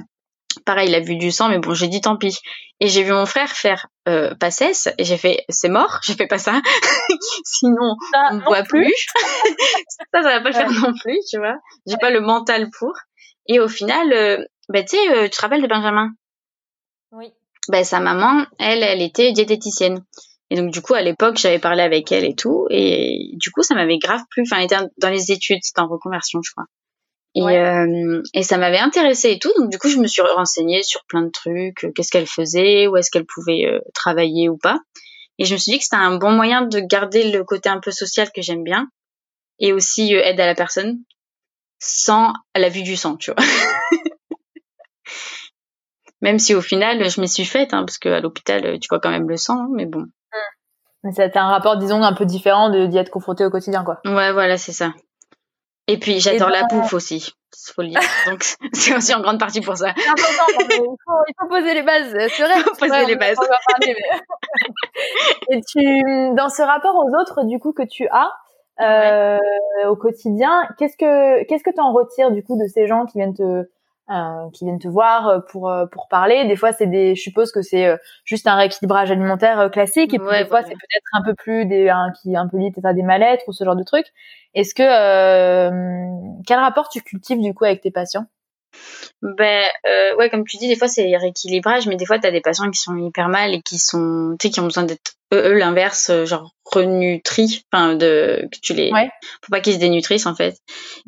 [SPEAKER 2] pareil, il a vu du sang, mais bon, j'ai dit tant pis. Et j'ai vu mon frère faire euh, Passesse, et j'ai fait, c'est mort, j'ai fait pas ça. Sinon, on ne voit plus. ça, ça va pas le faire non plus, tu vois. J'ai pas le mental pour. Et au final, euh, bah, tu sais, euh, tu te rappelles de Benjamin?
[SPEAKER 1] Oui.
[SPEAKER 2] Bah, sa maman, elle, elle était diététicienne. Et donc, du coup, à l'époque, j'avais parlé avec elle et tout. Et du coup, ça m'avait grave plu. Enfin, elle était dans les études, c'était en reconversion, je crois. Et, euh, et ça m'avait intéressé et tout. Donc du coup, je me suis renseignée sur plein de trucs, euh, qu'est-ce qu'elle faisait, où est-ce qu'elle pouvait euh, travailler ou pas. Et je me suis dit que c'était un bon moyen de garder le côté un peu social que j'aime bien et aussi aide à la personne sans la vue du sang, tu vois. même si au final, je m'y suis faite, hein, parce qu'à l'hôpital, tu vois quand même le sang, hein, mais bon. Mmh.
[SPEAKER 1] Mais c'était un rapport, disons, un peu différent d'y être confronté au quotidien, quoi.
[SPEAKER 2] Ouais, voilà, c'est ça. Et puis j'adore la bouffe aussi, faut le dire. Donc c'est aussi en grande partie pour ça.
[SPEAKER 1] C'est important, il, faut, il faut poser les bases. C'est vrai. Il
[SPEAKER 2] faut poser les bases.
[SPEAKER 1] Et tu, dans ce rapport aux autres, du coup, que tu as euh, au quotidien, qu'est-ce que qu'est-ce que tu en retires du coup de ces gens qui viennent te euh, qui viennent te voir euh, pour euh, pour parler. Des fois, c'est des, je suppose que c'est juste un rééquilibrage alimentaire classique, et puis des fois, c'est peut-être un peu plus des, un, qui un peu lié à des mal-être ou ce genre de trucs. Est-ce que quel rapport tu cultives du coup avec tes patients?
[SPEAKER 2] Ben euh, ouais, comme tu dis, des fois c'est rééquilibrage, mais des fois tu as des patients qui sont hyper mal et qui sont, tu sais, qui ont besoin d'être eux, l'inverse, euh, genre renutris, enfin de que tu les, ouais. faut pas qu'ils se dénutrissent en fait.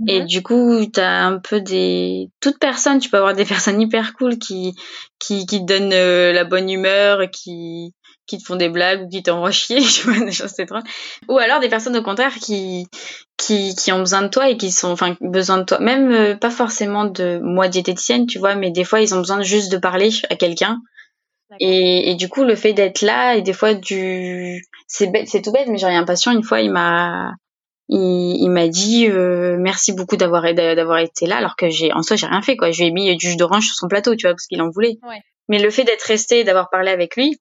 [SPEAKER 2] Et mhm. du coup, t'as un peu des, toute personne, tu peux avoir des personnes hyper cool qui qui qui te donnent euh, la bonne humeur, qui qui te font des blagues ou qui t'envoient chier, tu vois, des choses c'est drôle. Ou alors des personnes au contraire qui, qui, qui ont besoin de toi et qui sont, enfin, besoin de toi. Même euh, pas forcément de moi diététicienne, tu vois, mais des fois ils ont besoin juste de parler à quelqu'un. Et, et du coup, le fait d'être là et des fois du, c'est bête, c'est tout bête, mais j'ai un patient une fois, il m'a, il, il m'a dit euh, merci beaucoup d'avoir d'avoir été là alors que j'ai en soi j'ai rien fait quoi je lui ai mis du jus d'orange sur son plateau tu vois parce qu'il en voulait
[SPEAKER 1] ouais.
[SPEAKER 2] mais le fait d'être resté d'avoir parlé avec lui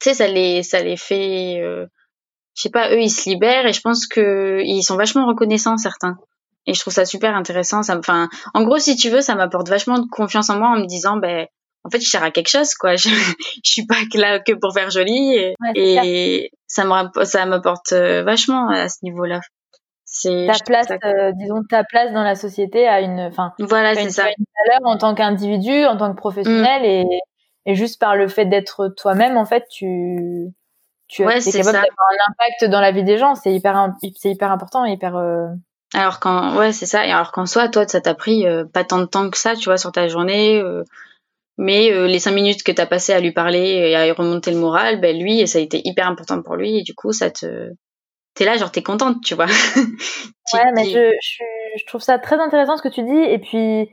[SPEAKER 2] tu sais, ça les, ça les fait, euh, je sais pas, eux ils se libèrent et je pense que ils sont vachement reconnaissants certains. Et je trouve ça super intéressant. Ça, enfin, en gros, si tu veux, ça m'apporte vachement de confiance en moi en me disant, ben, en fait, je sers à quelque chose, quoi. Je, je suis pas là que pour faire joli et, et ça me ça m'apporte euh, vachement à ce niveau-là.
[SPEAKER 1] C'est ta place, euh, disons ta place dans la société a une, enfin,
[SPEAKER 2] voilà, c'est ça.
[SPEAKER 1] Une valeur en tant qu'individu, en tant que professionnel mm. et et juste par le fait d'être toi-même, en fait, tu tu
[SPEAKER 2] ouais, es capable d'avoir
[SPEAKER 1] un impact dans la vie des gens. C'est hyper c'est hyper important, hyper. Euh...
[SPEAKER 2] Alors quand ouais c'est ça et alors qu'en soi toi ça t'a pris euh, pas tant de temps que ça tu vois sur ta journée euh, mais euh, les cinq minutes que t'as passé à lui parler et à remonter le moral ben lui et ça a été hyper important pour lui et du coup ça te t'es là genre t'es contente tu vois
[SPEAKER 1] ouais mais je, je, je trouve ça très intéressant ce que tu dis et puis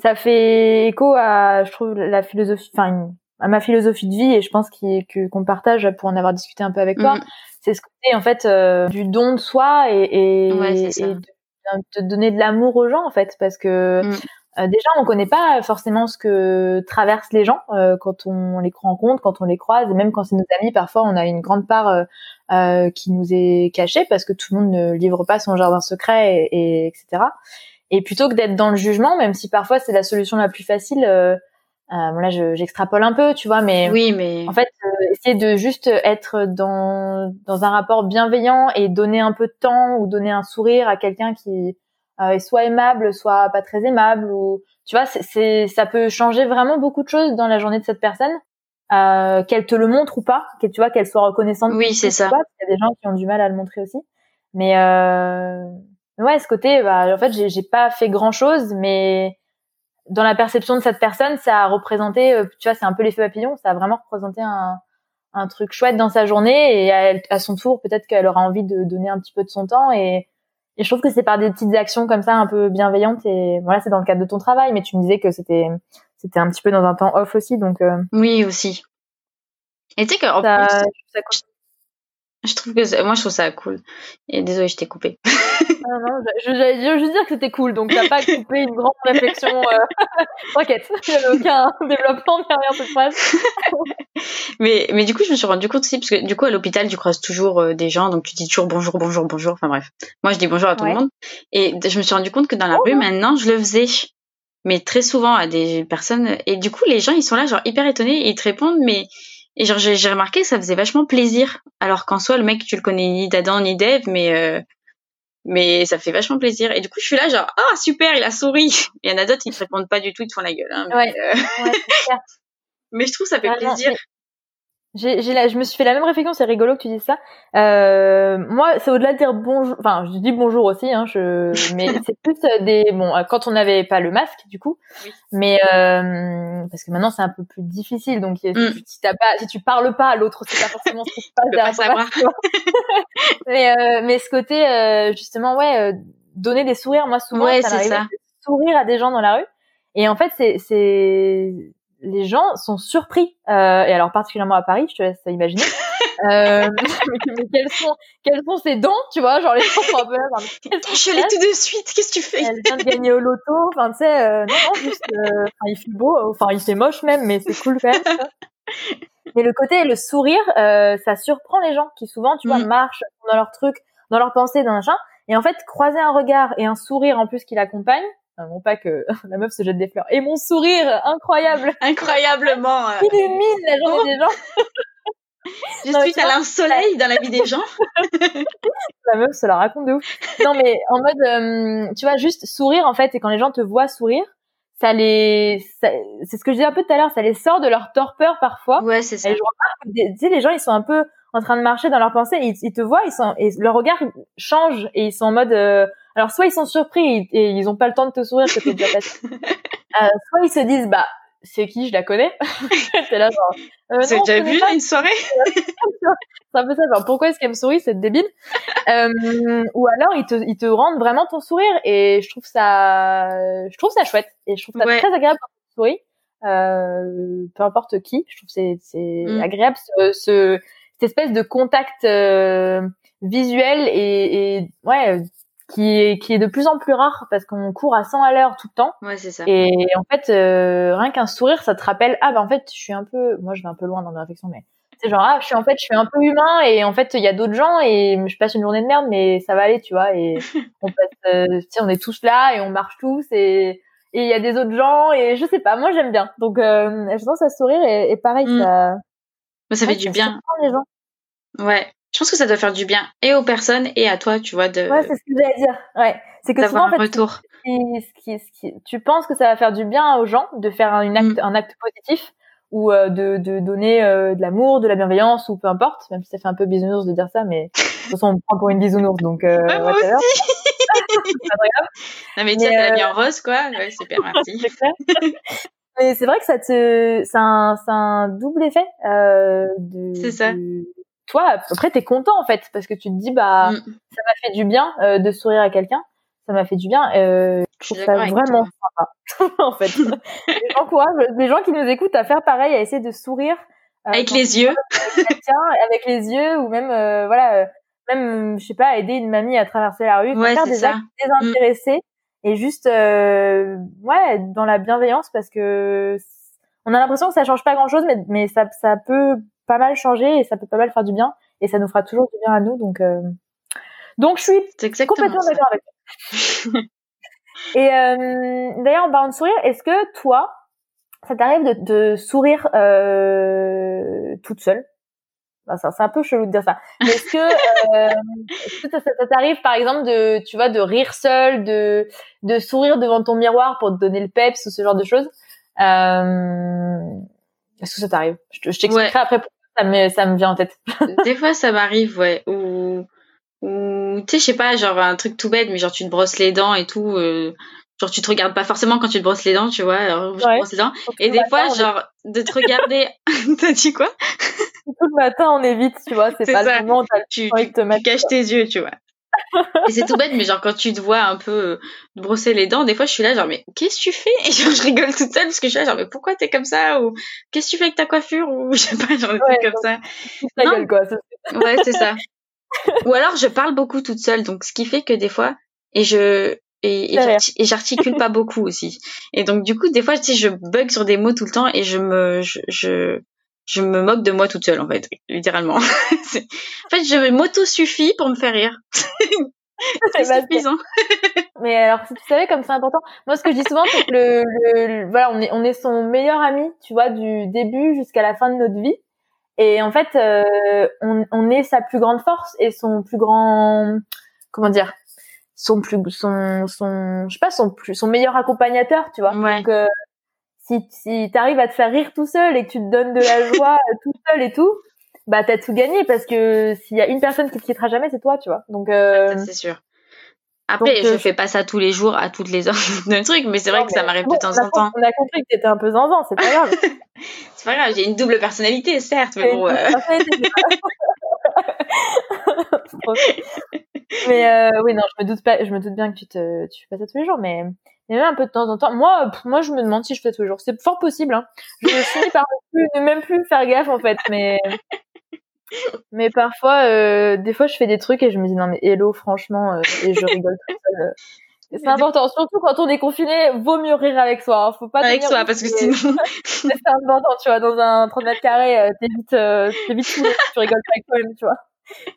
[SPEAKER 1] ça fait écho à je trouve la philosophie enfin à ma philosophie de vie et je pense qu'on partage pour en avoir discuté un peu avec toi mm. c'est ce côté en fait du don de soi et, et, et de donner de l'amour aux gens en fait parce que mm. Euh, déjà on connaît pas forcément ce que traversent les gens euh, quand on les rencontre quand on les croise et même quand c'est nos amis parfois on a une grande part euh, qui nous est cachée parce que tout le monde ne livre pas son jardin secret et, et etc et plutôt que d'être dans le jugement même si parfois c'est la solution la plus facile bon là j'extrapole un peu tu vois mais
[SPEAKER 2] oui mais
[SPEAKER 1] en fait essayer de juste être dans dans un rapport bienveillant et donner un peu de temps ou donner un sourire à quelqu'un qui euh, soit aimable, soit pas très aimable ou tu vois, c'est ça peut changer vraiment beaucoup de choses dans la journée de cette personne. Euh, qu'elle te le montre ou pas, que tu vois qu'elle soit reconnaissante.
[SPEAKER 2] Oui, c'est ça.
[SPEAKER 1] Il y a des gens qui ont du mal à le montrer aussi. Mais euh, ouais, ce côté, bah, en fait, j'ai pas fait grand chose, mais dans la perception de cette personne, ça a représenté, euh, tu vois, c'est un peu l'effet papillon, ça a vraiment représenté un, un truc chouette dans sa journée et à, à son tour peut-être qu'elle aura envie de donner un petit peu de son temps et, et je trouve que c'est par des petites actions comme ça un peu bienveillantes et voilà c'est dans le cadre de ton travail. Mais tu me disais que c'était c'était un petit peu dans un temps off aussi donc euh,
[SPEAKER 2] oui aussi. Et tu sais que ça, je trouve que moi je trouve ça cool et désolé je t'ai coupé
[SPEAKER 1] non, non, j'allais juste dire que c'était cool, donc t'as pas coupé une grande réflexion. Euh... T'inquiète, avait aucun développement derrière cette phrase.
[SPEAKER 2] mais, mais du coup, je me suis rendu compte aussi, parce que du coup, à l'hôpital, tu croises toujours euh, des gens, donc tu dis toujours bonjour, bonjour, bonjour. Enfin bref, moi je dis bonjour à tout le monde. Et je me suis rendu compte que dans la oh, rue, maintenant, je le faisais. Mais très souvent à des personnes. Et du coup, les gens, ils sont là, genre hyper étonnés, et ils te répondent, mais. Et genre, j'ai remarqué que ça faisait vachement plaisir. Alors qu'en soi, le mec, tu le connais ni d'Adam ni d'Eve, mais euh, mais ça fait vachement plaisir. Et du coup, je suis là, genre, ah, super, il a souri. Il y en a d'autres, ils ne répondent pas du tout, ils te font la gueule. Hein, mais,
[SPEAKER 1] ouais.
[SPEAKER 2] Euh... mais je trouve ça fait plaisir.
[SPEAKER 1] J'ai, j'ai je me suis fait la même réflexion, c'est rigolo que tu dises ça. Euh, moi, c'est au-delà de dire bonjour, enfin, je dis bonjour aussi, hein, je, mais c'est plus euh, des, bon, euh, quand on n'avait pas le masque, du coup, oui. mais euh, parce que maintenant c'est un peu plus difficile, donc mm. si, t'as pas, si tu parles pas à l'autre, c'est pas forcément ce qui se passe derrière mais, euh, mais ce côté, euh, justement, ouais, donner des sourires, moi souvent,
[SPEAKER 2] ouais, ça m'arrive
[SPEAKER 1] sourire à des gens dans la rue, et en fait, c'est, c'est les gens sont surpris, euh, et alors particulièrement à Paris, je te laisse imaginer. euh, mais, quels sont quels sont ces dons, tu vois, genre les gens sont un peu là.
[SPEAKER 2] je l'ai tout de suite. Qu'est-ce que tu fais?
[SPEAKER 1] Elle vient de gagner au loto. Enfin, tu sais, euh, non, non, juste, euh, il fait beau, enfin, il fait moche même, mais c'est cool quand même. mais le côté, le sourire, euh, ça surprend les gens qui souvent, tu vois, mm. marchent dans leur truc, dans leur pensée, dans un machin. Et en fait, croiser un regard et un sourire en plus qui l'accompagne, non pas que la meuf se jette des fleurs. Et mon sourire, incroyable.
[SPEAKER 2] Incroyablement.
[SPEAKER 1] Euh. Illumine la journée des gens.
[SPEAKER 2] Je suis à un soleil dans la vie des gens.
[SPEAKER 1] la meuf se la raconte de ouf. Non mais en mode, euh, tu vois, juste sourire en fait, et quand les gens te voient sourire, ça les, c'est ce que je disais un peu tout à l'heure, ça les sort de leur torpeur parfois.
[SPEAKER 2] Ouais, c'est ça.
[SPEAKER 1] Et je remarque, tu sais, les gens ils sont un peu en train de marcher dans leur pensée, ils, ils te voient, ils sont, et leur regard change et ils sont en mode, euh, alors soit ils sont surpris et ils ont pas le temps de te sourire que t'es déjà passé. euh, soit ils se disent bah c'est qui je la connais.
[SPEAKER 2] T'es là genre. Euh, c'est déjà vu une soirée.
[SPEAKER 1] c'est un peu ça genre pourquoi est-ce qu'elle me sourit cette débile? Euh, ou alors ils te ils te rendent vraiment ton sourire et je trouve ça je trouve ça chouette et je trouve ça très agréable quand tu souris. Euh, peu importe qui, je trouve c'est c'est mm. agréable ce, ce, cette espèce de contact euh, visuel et, et ouais qui est qui est de plus en plus rare parce qu'on court à 100 à l'heure tout le temps.
[SPEAKER 2] Ouais, c'est ça.
[SPEAKER 1] Et en fait, euh, rien qu'un sourire, ça te rappelle ah bah en fait, je suis un peu, moi je vais un peu loin dans mes réflexions, mais C'est genre, ah, je suis en fait, je suis un peu humain et en fait, il y a d'autres gens et je passe une journée de merde, mais ça va aller, tu vois. Et on passe, euh, tu sais, on est tous là et on marche tous et il y a des autres gens et je sais pas, moi j'aime bien. Donc, euh, je pense à sourire et, pareil, mm. ça.
[SPEAKER 2] Ça fait du bien. Les gens. Ouais. Je pense que ça doit faire du bien et aux personnes et à toi, tu vois. De...
[SPEAKER 1] Ouais, c'est ce que j'allais dire. Ouais. C'est que souvent, en fait, retour. Ce qui, ce qui, tu penses que ça va faire du bien aux gens de faire un, acte, mm. un acte positif ou euh, de, de donner euh, de l'amour, de la bienveillance ou peu importe, même si ça fait un peu bisounours de dire ça, mais de toute façon on me prend pour une bisounours donc. Euh,
[SPEAKER 2] ouais, moi aussi. pas grave. Non mais, tiens, t'as la vie en rose quoi, ouais, super merci.
[SPEAKER 1] Mais c'est vrai que ça te, c'est un, c'est un double effet euh, de.
[SPEAKER 2] C'est ça.
[SPEAKER 1] Toi, après t'es content en fait parce que tu te dis bah mm. ça m'a fait du bien euh, de sourire à quelqu'un ça m'a fait du bien. Euh, je trouve ça vraiment sympa, en fait. J'encourage les gens qui nous écoutent à faire pareil, à essayer de sourire.
[SPEAKER 2] Euh, avec les yeux.
[SPEAKER 1] avec les yeux, ou même, euh, voilà, euh, même, je sais pas, aider une mamie à traverser la rue.
[SPEAKER 2] Ouais,
[SPEAKER 1] faire des
[SPEAKER 2] ça.
[SPEAKER 1] actes désintéressés et juste, euh, ouais, dans la bienveillance parce que on a l'impression que ça change pas grand chose, mais, mais ça, ça peut pas mal changer et ça peut pas mal faire du bien et ça nous fera toujours du bien à nous. Donc, donc je suis complètement d'accord avec toi. Et euh, d'ailleurs, en parlant de sourire, est-ce que toi, ça t'arrive de, de, sourire euh, toute seule? Enfin, C'est un peu chelou de dire ça. est-ce que, euh, est-ce que ça, ça, t'arrive, par exemple, de, tu vois, de rire seul, de, de sourire devant ton miroir pour te donner le peps ou ce genre de choses? Euh, Est-ce que ça t'arrive? Je, je t'expliquerai après pourquoi ça me, ça me vient en tête.
[SPEAKER 2] Des fois, ça m'arrive, ouais. Ou ou tu sais je sais pas genre un truc tout bête mais genre tu te brosses les dents et tout euh, genre tu te regardes pas forcément quand tu te brosses les dents tu vois alors je brosse les dents et des fois genre de te regarder t'as dit quoi?
[SPEAKER 1] Tout le matin on évite tu vois c'est pas le moment
[SPEAKER 2] tu, tu, te tu caches tes yeux tu vois. Et c'est tout bête mais genre quand tu te vois un peu euh, brosser les dents des fois je suis là genre mais qu'est-ce que tu fais? Et genre je rigole toute seule parce que je suis là genre mais pourquoi t'es comme ça? Ou qu'est-ce que tu fais avec ta coiffure? Ou je sais pas genre des trucs comme ça.
[SPEAKER 1] non. quoi,
[SPEAKER 2] ouais c'est ça. Ou alors je parle beaucoup toute seule, donc ce qui fait que des fois, et je et, et j'articule pas beaucoup aussi. Et donc du coup, des fois, tu sais, je bug sur des mots tout le temps et je me je, je, je me moque de moi toute seule en fait, littéralement. en fait, je m'auto suffis pour me faire rire. c'est suffisant.
[SPEAKER 1] Mais alors, tu savais comme c'est important, moi ce que je dis souvent, c'est que le, le, voilà, on est on est son meilleur ami, tu vois, du début jusqu'à la fin de notre vie. Et en fait, euh, on, on, est sa plus grande force et son plus grand, comment dire, son plus, son, son, je sais pas, son plus, son meilleur accompagnateur, tu vois.
[SPEAKER 2] Ouais.
[SPEAKER 1] Donc, euh, si, si t'arrives à te faire rire tout seul et que tu te donnes de la joie tout seul et tout, bah t'as tout gagné parce que s'il y a une personne qui te quittera jamais, c'est toi, tu vois. Donc, euh,
[SPEAKER 2] c'est sûr. Après, je euh, fais pas ça tous les jours, à toutes les heures de truc, mais c'est vrai que ça m'arrive de temps en temps.
[SPEAKER 1] On a compris que t'étais un peu zinzin, c'est pas grave.
[SPEAKER 2] c'est pas grave, j'ai une double personnalité, certes, mais bon. Euh...
[SPEAKER 1] mais euh, oui, non, je me doute pas, je me doute bien que tu te, tu fais pas ça tous les jours, mais, mais même un peu de temps en temps. Moi, moi, je me demande si je fais tous les jours. C'est fort possible. Hein. Je finis par ne même plus faire gaffe en fait, mais mais parfois, euh, des fois, je fais des trucs et je me dis non mais hello, franchement, euh, et je rigole tout seul. Euh. C'est important, surtout quand on est confiné, vaut mieux rire avec soi. Hein. Faut pas
[SPEAKER 2] avec soi, parce que sinon.
[SPEAKER 1] c'est important, tu vois, dans un 30 mètres carrés, euh, t'évites, euh, t'évites tout, tu rigoles pas avec toi-même, tu vois.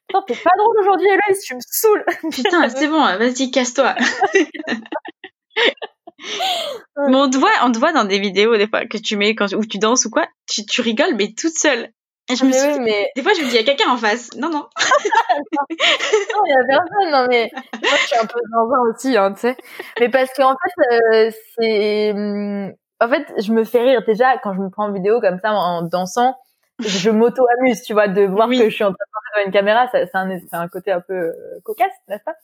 [SPEAKER 1] Putain, t'es pas drôle aujourd'hui, Héloïse, tu me saoules.
[SPEAKER 2] Putain, c'est bon, vas-y, casse-toi. mais on te voit, on te voit dans des vidéos des fois que tu mets quand où tu danses ou quoi, tu, tu rigoles mais toute seule. Et je me suis... mais... Des fois, je me dis, il y a quelqu'un en face. Non, non.
[SPEAKER 1] non, il y a personne. Non, mais moi, je suis un peu dans aussi, hein, tu sais. Mais parce qu'en fait, euh, c'est... Hum, en fait, je me fais rire. Déjà, quand je me prends en vidéo comme ça, en dansant, je m'auto-amuse, tu vois, de voir que je suis en train une caméra. C'est un, un côté un peu euh, cocasse, n'est-ce pas?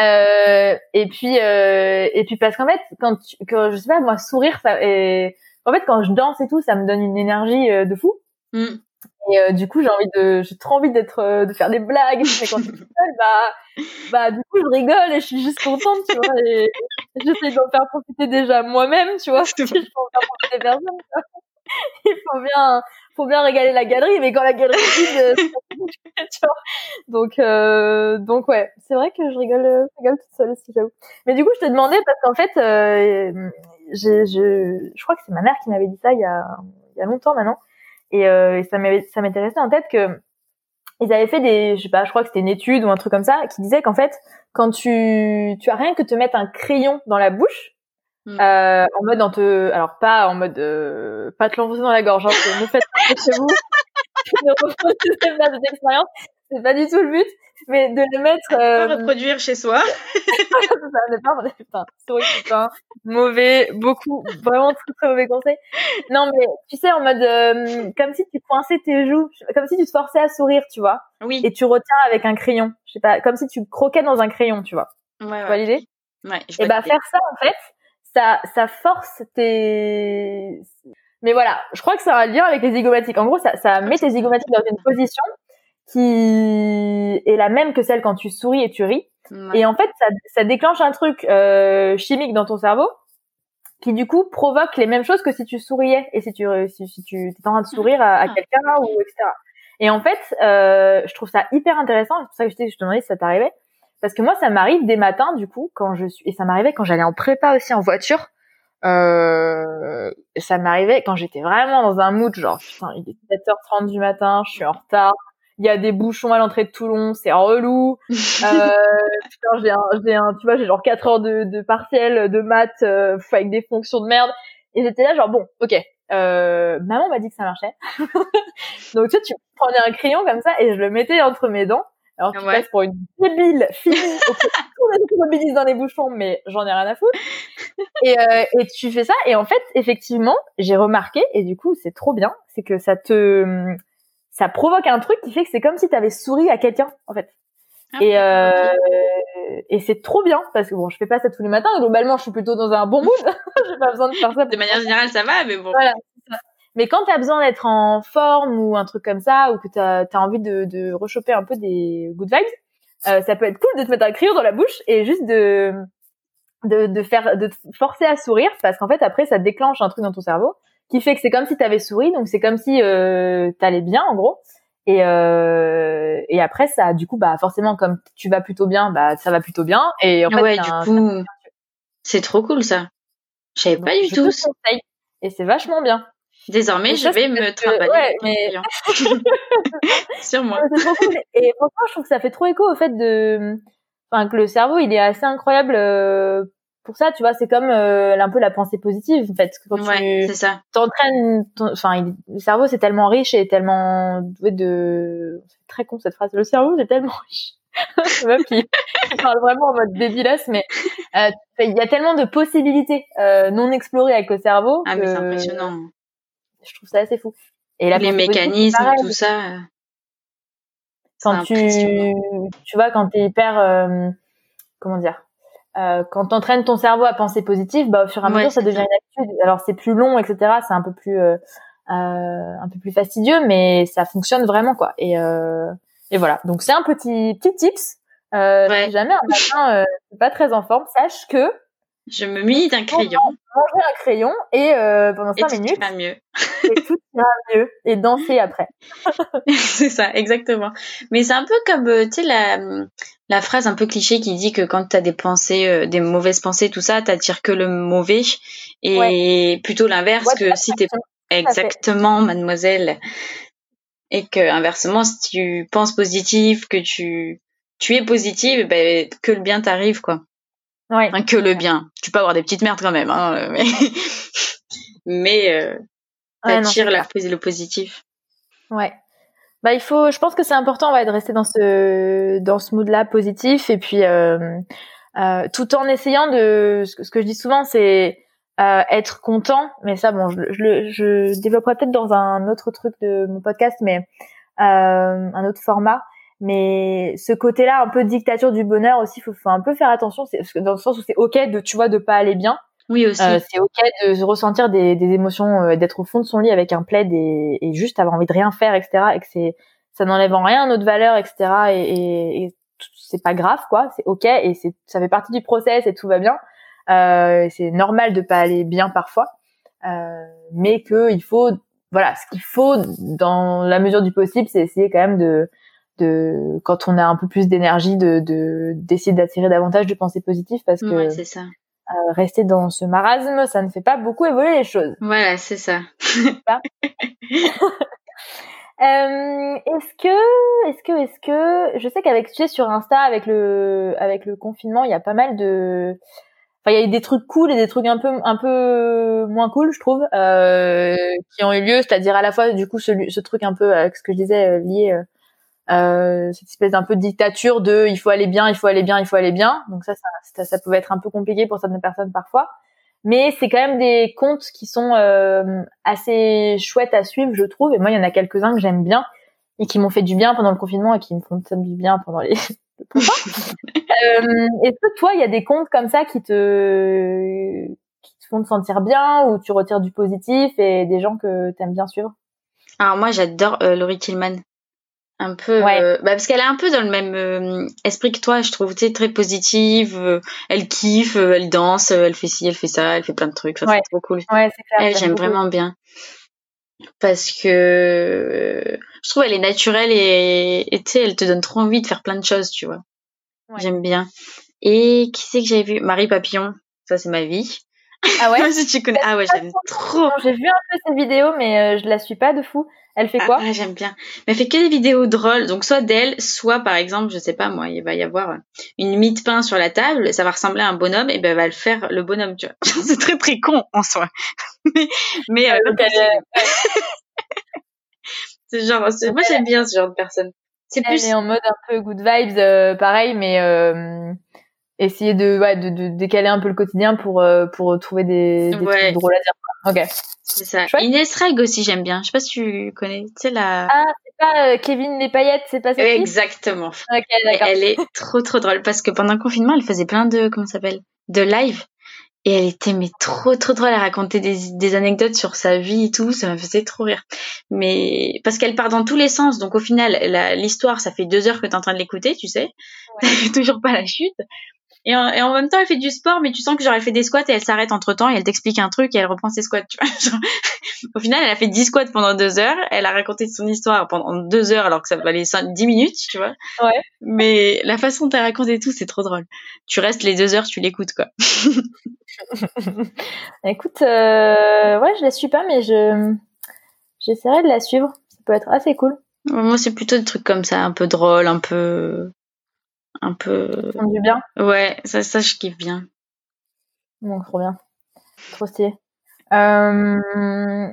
[SPEAKER 1] Euh, Et puis, euh, et puis parce qu'en fait, quand, tu, quand je sais pas, moi, sourire, ça... Et... En fait, quand je danse et tout, ça me donne une énergie euh, de fou. Mm. Et euh, du coup, j'ai envie de, j'ai trop envie d'être, euh, de faire des blagues. Mais quand je suis seule, bah, bah, du coup, je rigole et je suis juste contente, tu vois. Et j'essaie d'en faire profiter déjà moi-même, tu vois. Si je peux en faire profiter personne, tu vois. Il faut bien, faut bien régaler la galerie, mais quand la galerie est vide, vois. Donc, euh, donc ouais, c'est vrai que je rigole, je rigole toute seule aussi, j'avoue. Mais du coup, je te demandais parce qu'en fait, euh, je, je crois que c'est ma mère qui m'avait dit ça il y a, il y a longtemps maintenant et, euh, ça m'avait ça m'était resté en tête que ils avaient fait des je sais pas je crois que c'était une étude ou un truc comme ça qui disait qu'en fait quand tu tu as rien que te mettre un crayon dans la bouche hmm. euh, en mode en te alors pas en mode euh, pas te l'enfoncer dans la gorge hein, ne faites pas chez vous ne expérience c'est pas du tout le but mais de le mettre
[SPEAKER 2] euh... reproduire chez soi.
[SPEAKER 1] Pas putain, putain, mauvais beaucoup vraiment très très mauvais conseil. Non mais tu sais en mode euh, comme si tu coinçais tes joues comme si tu te forçais à sourire tu vois
[SPEAKER 2] oui.
[SPEAKER 1] et tu retiens avec un crayon je sais pas comme si tu croquais dans un crayon tu vois.
[SPEAKER 2] Ouais, ouais.
[SPEAKER 1] tu vois l'idée?
[SPEAKER 2] Ouais
[SPEAKER 1] et bah faire ça en fait ça ça force tes mais voilà je crois que ça a un lien avec les zygomatiques en gros ça ça met tes zygomatiques dans une position qui est la même que celle quand tu souris et tu ris. Et en fait, ça, ça déclenche un truc euh, chimique dans ton cerveau qui du coup provoque les mêmes choses que si tu souriais et si tu si, si tu étais en train de sourire à, à quelqu'un ou etc. Et en fait, euh, je trouve ça hyper intéressant. C'est pour ça que je, te demandais si ça t'arrivait. Parce que moi, ça m'arrive des matins, du coup, quand je suis, et ça m'arrivait quand j'allais en prépa aussi en voiture. Euh, ça m'arrivait quand j'étais vraiment dans un mood, genre, putain, il est 7h30 du matin, je suis en retard, il y a des bouchons à l'entrée de Toulon, c'est relou. Euh, j'ai un, j'ai un, tu vois, j'ai genre 4 heures de, de partiel de maths euh, avec des fonctions de merde. Et j'étais là genre bon, ok. Euh, maman m'a dit que ça marchait. Donc tu vois, tu prenais un crayon comme ça et je le mettais entre mes dents. Alors tu passes pour une débile finie. Tout mobilise dans les bouchons, mais j'en ai rien à foutre. Et, euh, et tu fais ça et en fait, effectivement, j'ai remarqué et du coup, c'est trop bien, c'est que ça te ça provoque un truc qui fait que c'est comme si tu avais souri à quelqu'un en fait. Ah, et euh, et c'est trop bien parce que bon, je fais pas ça tous les matins. Globalement, je suis plutôt dans un bon mood. J'ai pas besoin de faire ça.
[SPEAKER 2] De manière générale, ça va, mais bon.
[SPEAKER 1] Voilà. Mais quand tu as besoin d'être en forme ou un truc comme ça, ou que tu as, envie de, de rechoper un peu des good vibes, euh, ça peut être cool de te mettre un crayon dans la bouche et juste de, de, de faire, de te forcer à sourire parce qu'en fait après ça déclenche un truc dans ton cerveau qui fait que c'est comme si tu avais souri, donc c'est comme si euh, t'allais bien en gros. Et euh, et après ça, du coup, bah forcément comme tu vas plutôt bien, bah ça va plutôt bien. Et en fait,
[SPEAKER 2] ouais, du coup, c'est trop cool ça. Je savais pas du tout.
[SPEAKER 1] Et c'est vachement bien.
[SPEAKER 2] Désormais, je vais me travailler. Ouais, mais... Sur moi.
[SPEAKER 1] Et franchement, je trouve que ça fait trop écho au fait de, enfin, que le cerveau, il est assez incroyable euh, pour ça, tu vois, c'est comme euh, un peu la pensée positive en fait.
[SPEAKER 2] Quand ouais, tu
[SPEAKER 1] t'entraînes, enfin, le cerveau c'est tellement riche et tellement doué de, c'est très con cette phrase. Le cerveau c'est tellement riche. Même qui parle vraiment en mode débilasse, mais euh, il y a tellement de possibilités euh, non explorées avec le cerveau.
[SPEAKER 2] Ah mais c'est impressionnant.
[SPEAKER 1] Je trouve ça assez fou.
[SPEAKER 2] Et les mécanismes, tout ça.
[SPEAKER 1] Quand tu, tu vois, quand t'es hyper, euh, comment dire, euh, quand tu entraînes ton cerveau à penser positif, bah, au fur et à mesure, ça devient une habitude. Alors, c'est plus long, etc. C'est un peu plus, euh, euh, un peu plus fastidieux, mais ça fonctionne vraiment, quoi. Et, euh, et voilà. Donc, c'est un petit, petit tips. Euh, Si jamais un matin, euh, pas très en forme, sache que
[SPEAKER 2] je me munis d'un crayon.
[SPEAKER 1] Manger un crayon et euh, pendant 5 minutes.
[SPEAKER 2] Tout mieux.
[SPEAKER 1] et tout ira mieux. Et danser après.
[SPEAKER 2] c'est ça, exactement. Mais c'est un peu comme, euh, tu sais, la, la phrase un peu cliché qui dit que quand tu as des pensées, euh, des mauvaises pensées, tout ça, t'attires que le mauvais. Et plutôt l'inverse que si t'es exactement, mademoiselle. Et que inversement, si tu penses positif, que tu, tu es positive, ben, que le bien t'arrive, quoi.
[SPEAKER 1] Ouais.
[SPEAKER 2] que le bien. Tu peux avoir des petites merdes quand même, hein, euh, mais mais euh, t'attires le positif.
[SPEAKER 1] Ouais. Bah il faut, je pense que c'est important ouais, de rester dans ce dans ce mood-là positif et puis euh, euh, tout en essayant de ce que, je dis souvent c'est euh, être content. Mais ça bon, je, je, je développerai peut-être dans un autre truc de mon podcast, mais un autre format mais ce côté-là un peu dictature du bonheur aussi faut, faut un peu faire attention. C'est dans le sens où c'est ok de tu vois de pas aller bien.
[SPEAKER 2] Oui aussi.
[SPEAKER 1] Euh, c'est ok de ressentir des, des émotions euh, d'être au fond de son lit avec un plaid et, et, juste avoir envie de rien faire etc et que c'est ça n'enlève en rien notre valeur etc et, et, et c'est pas grave quoi. C'est ok et c'est ça fait partie du process et tout va bien. Euh, c'est normal de pas aller bien parfois. Euh, mais que il faut voilà ce qu'il faut dans la mesure du possible c'est essayer quand même de de quand on a un peu plus d'énergie de d'essayer d'attirer davantage de pensées positives parce que
[SPEAKER 2] c'est ça.
[SPEAKER 1] Euh, rester dans ce marasme, ça ne fait pas beaucoup évoluer les choses.
[SPEAKER 2] Voilà, c'est ça.
[SPEAKER 1] est-ce que, est-ce que, est-ce que, je sais qu'avec, tu sais, sur Insta, avec le, avec le confinement, il y a pas mal de, enfin, il y a eu des trucs cool et des trucs un peu, un peu moins cool, je trouve, euh, qui ont eu lieu, c'est-à-dire à la fois, du coup, ce, ce truc un peu, avec ce que je disais, lié, euh, cette espèce d'un peu de dictature de, il faut aller bien, il faut aller bien, il faut aller bien. Donc ça, ça, ça, ça pouvait être un peu compliqué pour certaines personnes parfois mais c'est quand même des comptes qui sont euh, assez chouettes à suivre, je trouve. Et moi, il y en a quelques-uns que j'aime bien et qui m'ont fait du bien pendant le confinement et qui me font du bien pendant les. euh, Est-ce que toi, il y a des comptes comme ça qui te qui te font te sentir bien ou tu retires du positif et des gens que tu aimes bien suivre?
[SPEAKER 2] Alors moi, j'adore euh, Laurie Tillman un peu euh, bah parce qu'elle est un peu dans le même euh, esprit que toi je trouve tu sais très positive euh, elle kiffe elle danse elle fait ci elle fait ça elle fait plein de trucs c'est trop cool.
[SPEAKER 1] Ouais,
[SPEAKER 2] elle j'aime vraiment bien. Parce que je trouve elle est naturelle et tu sais elle te donne trop envie de faire plein de choses tu vois. J'aime bien. Et qui c'est que j'avais vu? Marie Papillon. Ça c'est ma vie.
[SPEAKER 1] Ah ouais?
[SPEAKER 2] Si tu connais ah ouais j'aime trop.
[SPEAKER 1] J'ai vu un peu ses vidéos mais je la suis pas de fou elle fait quoi
[SPEAKER 2] ah, J'aime bien. Mais elle fait que des vidéos drôles. Donc soit d'elle, soit par exemple, je sais pas moi, il va y avoir une mie de pain sur la table, ça va ressembler à un bonhomme, et ben elle va le faire le bonhomme, tu vois. c'est très très con en soi. mais mais euh, c'est genre, moi j'aime bien ce genre de personne.
[SPEAKER 1] C'est plus. Elle est en mode un peu good vibes, euh, pareil, mais euh, essayer de, ouais, de, de, décaler un peu le quotidien pour pour trouver des, des trucs drôles à dire. Ok.
[SPEAKER 2] C'est ça. Inès Reg aussi, j'aime bien. Je sais pas si tu connais. Tu sais, la.
[SPEAKER 1] Ah, c'est pas euh, Kevin Les Paillettes, c'est pas ça
[SPEAKER 2] Exactement. Ok, d'accord. Elle est trop, trop drôle parce que pendant le confinement, elle faisait plein de, comment ça s'appelle? De live. Et elle était, mais trop, trop drôle. Elle racontait des, des anecdotes sur sa vie et tout. Ça me faisait trop rire. Mais, parce qu'elle part dans tous les sens. Donc, au final, l'histoire, ça fait deux heures que t'es en train de l'écouter, tu sais. Ouais. toujours pas la chute. Et en, et en, même temps, elle fait du sport, mais tu sens que genre elle fait des squats et elle s'arrête entre temps et elle t'explique un truc et elle reprend ses squats. Tu vois genre, au final, elle a fait 10 squats pendant deux heures. Elle a raconté son histoire pendant deux heures alors que ça valait 5, 10 minutes, tu vois.
[SPEAKER 1] Ouais.
[SPEAKER 2] Mais la façon dont elle raconté tout, c'est trop drôle. Tu restes les deux heures, tu l'écoutes quoi.
[SPEAKER 1] Écoute, euh, ouais, je la suis pas, mais je j'essaierai de la suivre. Ça peut être assez cool.
[SPEAKER 2] Moi, c'est plutôt des trucs comme ça, un peu drôle, un peu un peu.
[SPEAKER 1] du bien.
[SPEAKER 2] Ouais, ça, ça, je kiffe bien.
[SPEAKER 1] Bon, trop bien. Trop stylé. Euh...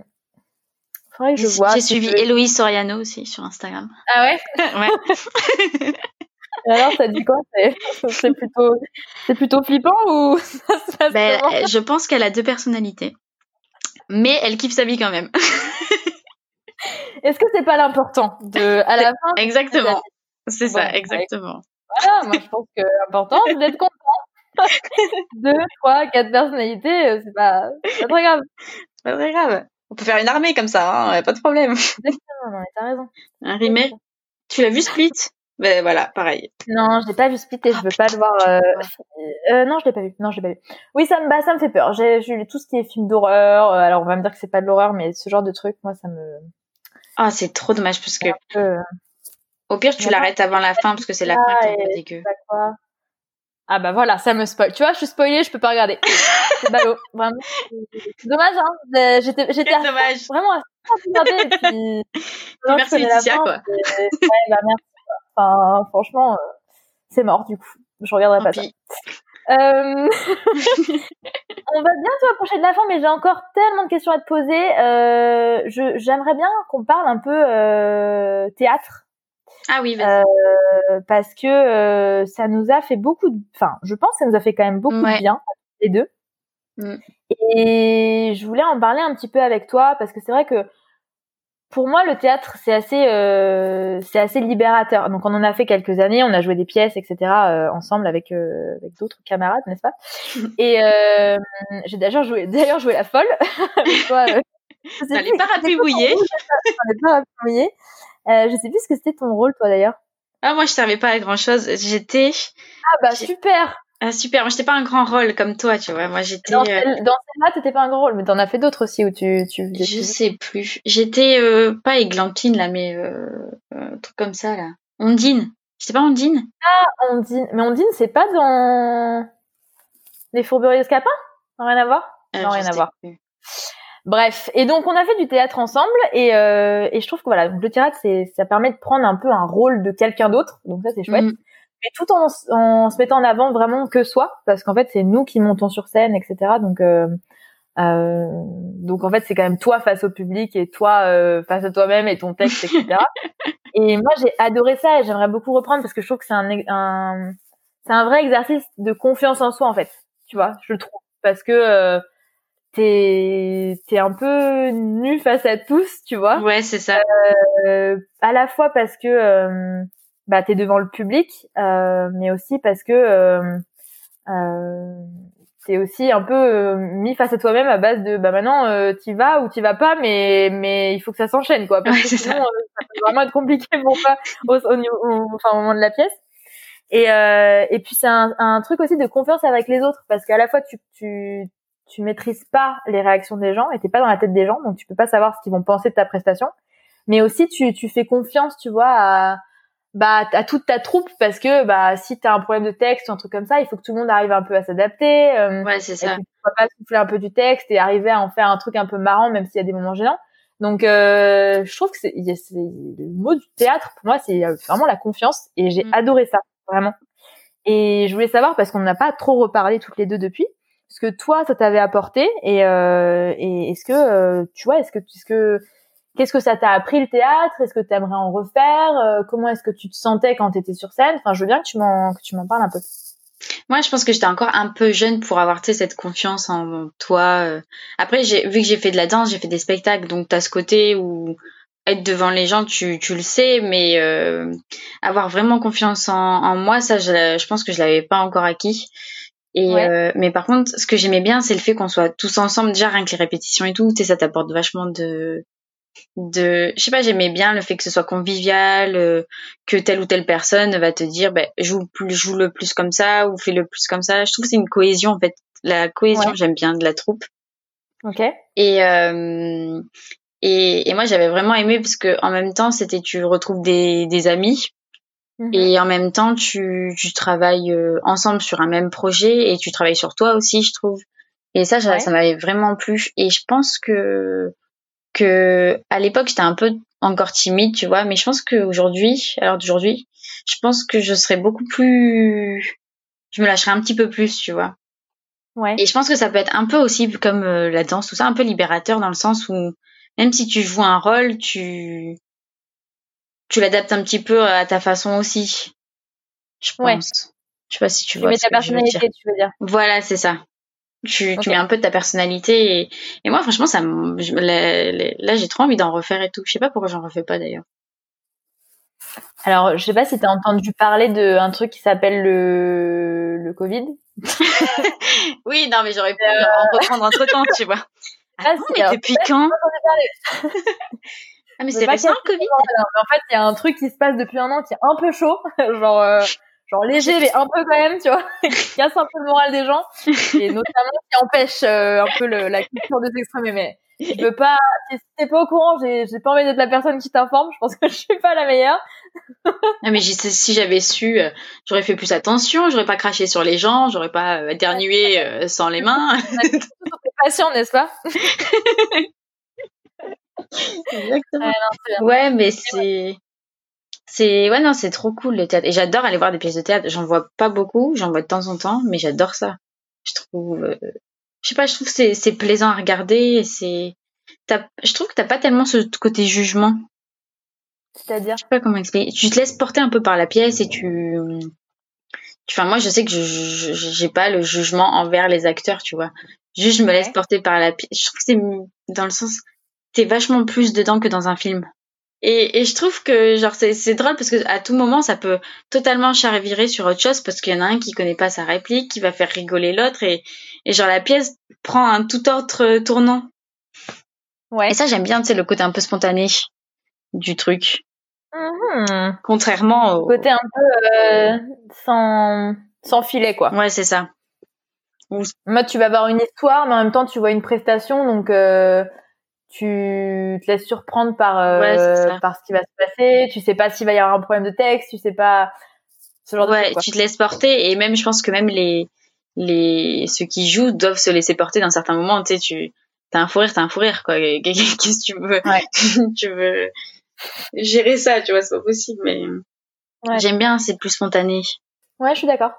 [SPEAKER 1] Faudrait que je vois.
[SPEAKER 2] J'ai suivi Héloïse Soriano aussi sur Instagram.
[SPEAKER 1] Ah ouais?
[SPEAKER 2] Ouais.
[SPEAKER 1] alors, ça dit quoi? C'est plutôt, c'est plutôt flippant ou ça se passe
[SPEAKER 2] ben, Je pense qu'elle a deux personnalités, mais elle kiffe sa vie quand même.
[SPEAKER 1] Est-ce que c'est pas l'important de à la fin
[SPEAKER 2] Exactement. C'est ça, exactement.
[SPEAKER 1] Voilà, moi je pense que l'important c'est d'être content. Deux, trois, quatre personnalités, euh, c'est pas, pas très grave.
[SPEAKER 2] Pas très grave. On peut faire une armée comme ça, hein, pas de problème.
[SPEAKER 1] Exactement, non, t'as raison.
[SPEAKER 2] Un remake. Tu l'as vu Split? Ben voilà, pareil.
[SPEAKER 1] Non, je l'ai pas vu Split et je veux pas le voir. Euh... Euh, non, je l'ai pas vu. Non, je l'ai pas vu. Oui, ça me, bah, ça me fait peur. J'ai vu tout ce qui est film d'horreur. Alors, on va me dire que c'est pas de l'horreur, mais ce genre de truc, moi, ça me.
[SPEAKER 2] Ah, c'est trop dommage parce que. Au pire, tu l'arrêtes avant la fin parce que c'est la fin qui est dégueu.
[SPEAKER 1] Ah bah voilà, ça me spoil. Tu vois, je suis spoilée, je peux pas regarder. c'est ballot, vraiment. Dommage, hein. J'étais, j'étais
[SPEAKER 2] dommage.
[SPEAKER 1] vraiment à regarder. Puis,
[SPEAKER 2] merci Laetitia, quoi.
[SPEAKER 1] Ouais, bah merci. Enfin, franchement, euh, c'est mort du coup. Je regarderai pas ça. Euh... on va bientôt approcher de la fin, mais j'ai encore tellement de questions à te poser. Euh, je, j'aimerais bien qu'on parle un peu euh, théâtre.
[SPEAKER 2] Ah oui,
[SPEAKER 1] euh, parce que euh, ça nous a fait beaucoup de... Enfin, je pense que ça nous a fait quand même beaucoup de bien, les deux. Mm. Et je voulais en parler un petit peu avec toi, parce que c'est vrai que pour moi, le théâtre, c'est assez, euh, c'est assez libérateur. Donc, on en a fait quelques années, on a joué des pièces, etc., euh, ensemble avec, euh, avec d'autres camarades, n'est-ce pas? Et j'ai d'ailleurs joué, d'ailleurs joué la folle avec toi.
[SPEAKER 2] Pas rapibouiller.
[SPEAKER 1] pas rapibouiller. Euh, je sais plus ce que c'était ton rôle, toi, d'ailleurs.
[SPEAKER 2] Ah, moi, je servais pas à grand chose. J'étais.
[SPEAKER 1] Ah, bah, super!
[SPEAKER 2] Ah, super. Moi, j'étais pas un grand rôle comme toi, tu vois. Moi, j'étais.
[SPEAKER 1] Dans, euh... dans celle-là, t'étais pas un grand rôle, mais t'en as fait d'autres aussi où tu, tu
[SPEAKER 2] Je sais plus. J'étais, euh, pas Églantine, là, mais, euh, un truc comme ça, là. Ondine. J'étais pas Ondine?
[SPEAKER 1] Ah, Ondine. Mais Ondine, c'est pas dans les fourberies escapins? Rien à voir?
[SPEAKER 2] Euh,
[SPEAKER 1] non, rien à voir.
[SPEAKER 2] Plus.
[SPEAKER 1] Bref, et donc on a fait du théâtre ensemble et, euh, et je trouve que voilà, donc le théâtre c'est ça permet de prendre un peu un rôle de quelqu'un d'autre, donc ça c'est chouette. Mm. Mais tout en, en, se mettant en avant vraiment que soi, parce qu'en fait c'est nous qui montons sur scène, etc. Donc euh, euh, donc en fait c'est quand même toi face au public et toi euh, face à toi-même et ton texte, etc. et moi j'ai adoré ça et j'aimerais beaucoup reprendre parce que je trouve que c'est un, un c'est un vrai exercice de confiance en soi en fait, tu vois, je le trouve, parce que euh, t'es un peu nu face à tous, tu vois.
[SPEAKER 2] Ouais, c'est ça.
[SPEAKER 1] Euh, à la fois parce que euh, bah t'es devant le public, euh, mais aussi parce que euh, t'es aussi un peu mis face à toi-même à base de bah maintenant t'y vas ou t'y vas pas, mais mais il faut que ça s'enchaîne quoi, parce que sinon ça. ça. peut vraiment être compliqué pour pas au, au, enfin, au moment de la pièce. Et, euh, et puis c'est un, un, truc aussi de confiance avec les autres parce qu'à la fois tu, tu, tu maîtrises pas les réactions des gens et t'es pas dans la tête des gens, donc tu peux pas savoir ce qu'ils vont penser de ta prestation. Mais aussi, tu, tu fais confiance, tu vois, à, bah, à toute ta troupe parce que bah, si t'as un problème de texte ou un truc comme ça, il faut que tout le monde arrive un peu à s'adapter.
[SPEAKER 2] Euh, ouais, c'est ça.
[SPEAKER 1] Tu peux pas souffler un peu du texte et arriver à en faire un truc un peu marrant, même s'il y a des moments gênants. Donc, euh, je trouve que c'est, le mot du théâtre pour moi, c'est vraiment la confiance et j'ai mm. adoré ça, vraiment. Et je voulais savoir parce qu'on n'a pas trop reparlé toutes les deux depuis ce que toi ça t'avait apporté et, euh, et est-ce que euh, tu vois est-ce que est-ce que qu'est-ce que ça t'a appris le théâtre? Est-ce que tu aimerais en refaire? Euh, comment est-ce que tu te sentais quand tu étais sur scène? Enfin je veux bien que tu m'en que tu m'en parles un peu
[SPEAKER 2] moi, je pense que j'étais encore un peu jeune pour avoir cette confiance en toi. Euh. Après, vu que j'ai fait de la danse, j'ai fait des spectacles, donc t'as ce côté où être devant les gens, tu, tu le sais, mais euh, avoir vraiment confiance en, en moi, ça, je, je pense que je l'avais pas encore acquis. Et euh, mais par contre, ce que j'aimais bien, c'est le fait qu'on soit tous ensemble déjà rien que les répétitions et tout. Tu sais, ça t'apporte vachement de de je sais pas j'aimais bien le fait que ce soit convivial euh, que telle ou telle personne va te dire ben joue plus joue le plus comme ça ou fais le plus comme ça. Je trouve que c'est une cohésion en fait. La cohésion j'aime bien de la troupe.
[SPEAKER 1] Ok.
[SPEAKER 2] Et euh, et, et moi j'avais vraiment aimé parce que en même temps c'était tu retrouves des des amis Mhm. Et en même temps, tu, tu travailles euh, ensemble sur un même projet et tu travailles sur toi aussi, je trouve. Et ça, ça, m'avait vraiment plu. Et je pense que que à l'époque, j'étais un peu encore timide, tu vois. Mais je pense qu'aujourd'hui, alors d'aujourd'hui, je pense que je serais beaucoup plus, je me lâcherais un petit peu plus, tu vois.
[SPEAKER 1] Ouais.
[SPEAKER 2] Et je pense que ça peut être un peu aussi comme euh, la danse, tout ça, un peu libérateur dans le sens où même si tu joues un rôle, tu tu l'adaptes un petit peu à ta façon aussi. Je pense. Ouais. Je sais pas si tu,
[SPEAKER 1] tu
[SPEAKER 2] vois.
[SPEAKER 1] Mets ta personnalité, tu veux dire.
[SPEAKER 2] Voilà, c'est ça. Tu, tu mets un peu de ta personnalité et, et moi franchement ça là, j'ai trop envie d'en refaire et tout. Je sais pas pourquoi j'en refais pas d'ailleurs.
[SPEAKER 1] Alors, je sais pas si tu as entendu parler d'un truc qui s'appelle le le Covid.
[SPEAKER 2] oui, non mais j'aurais pu euh... en reprendre entre temps, tu vois. Ah, ah depuis quand Ah mais c'est récent le Covid.
[SPEAKER 1] en fait, il y a un truc qui se passe depuis un an qui est un peu chaud, genre euh, genre léger mais un peu quand même, tu vois, qui casse un peu le moral des gens et notamment qui empêche euh, un peu le, la culture des extrêmes. Mais je veux pas, si t'es pas au courant, j'ai pas envie d'être la personne qui t'informe. Je pense que je suis pas la meilleure.
[SPEAKER 2] ah mais si j'avais su, euh, j'aurais fait plus attention, j'aurais pas craché sur les gens, j'aurais pas éternué sans les mains.
[SPEAKER 1] Patient, n'est-ce pas?
[SPEAKER 2] Exactement. Ouais, mais c'est. C'est ouais non c'est trop cool le théâtre. Et j'adore aller voir des pièces de théâtre. J'en vois pas beaucoup j'en vois de temps en temps mais j'adore ça. Je trouve euh, je sais pas je trouve c'est c'est plaisant à regarder c'est je trouve que t'as pas tellement ce côté jugement.
[SPEAKER 1] C'est-à-dire?
[SPEAKER 2] Je sais pas comment expliquer. Tu te laisses porter un peu par la pièce et tu enfin moi je sais que je j'ai pas le jugement envers les acteurs tu vois. Juste je me laisse porter par la pièce je trouve que c'est dans le sens t'es vachement plus dedans que dans un film. Et, et je trouve que genre c'est, c'est drôle parce que à tout moment ça peut totalement charvirer sur autre chose parce qu'il y en a un qui connaît pas sa réplique, qui va faire rigoler l'autre et, et genre la pièce prend un tout autre tournant.
[SPEAKER 1] Ouais.
[SPEAKER 2] Et ça j'aime bien, tu sais, le côté un peu spontané du truc.
[SPEAKER 1] Mm-hmm.
[SPEAKER 2] Contrairement au
[SPEAKER 1] côté un peu euh, sans sans filet quoi.
[SPEAKER 2] Ouais c'est ça.
[SPEAKER 1] Moi tu vas avoir une histoire mais en même temps tu vois une prestation donc euh, tu te laisses surprendre par euh, par ce qui va se passer tu sais pas s'il va y avoir un problème de texte tu sais pas
[SPEAKER 2] ce genre ouais, de truc, tu te laisses porter et même je pense que même les les ceux qui jouent doivent se laisser porter dans certains moments tu sais tu t'as un fou rire, t'as un fou rire, quoi. Qu'est-ce que tu veux, tu veux gérer ça, tu vois, c'est pas possible, mais j'aime bien, c'est plus spontané.
[SPEAKER 1] Ouais, je suis d'accord.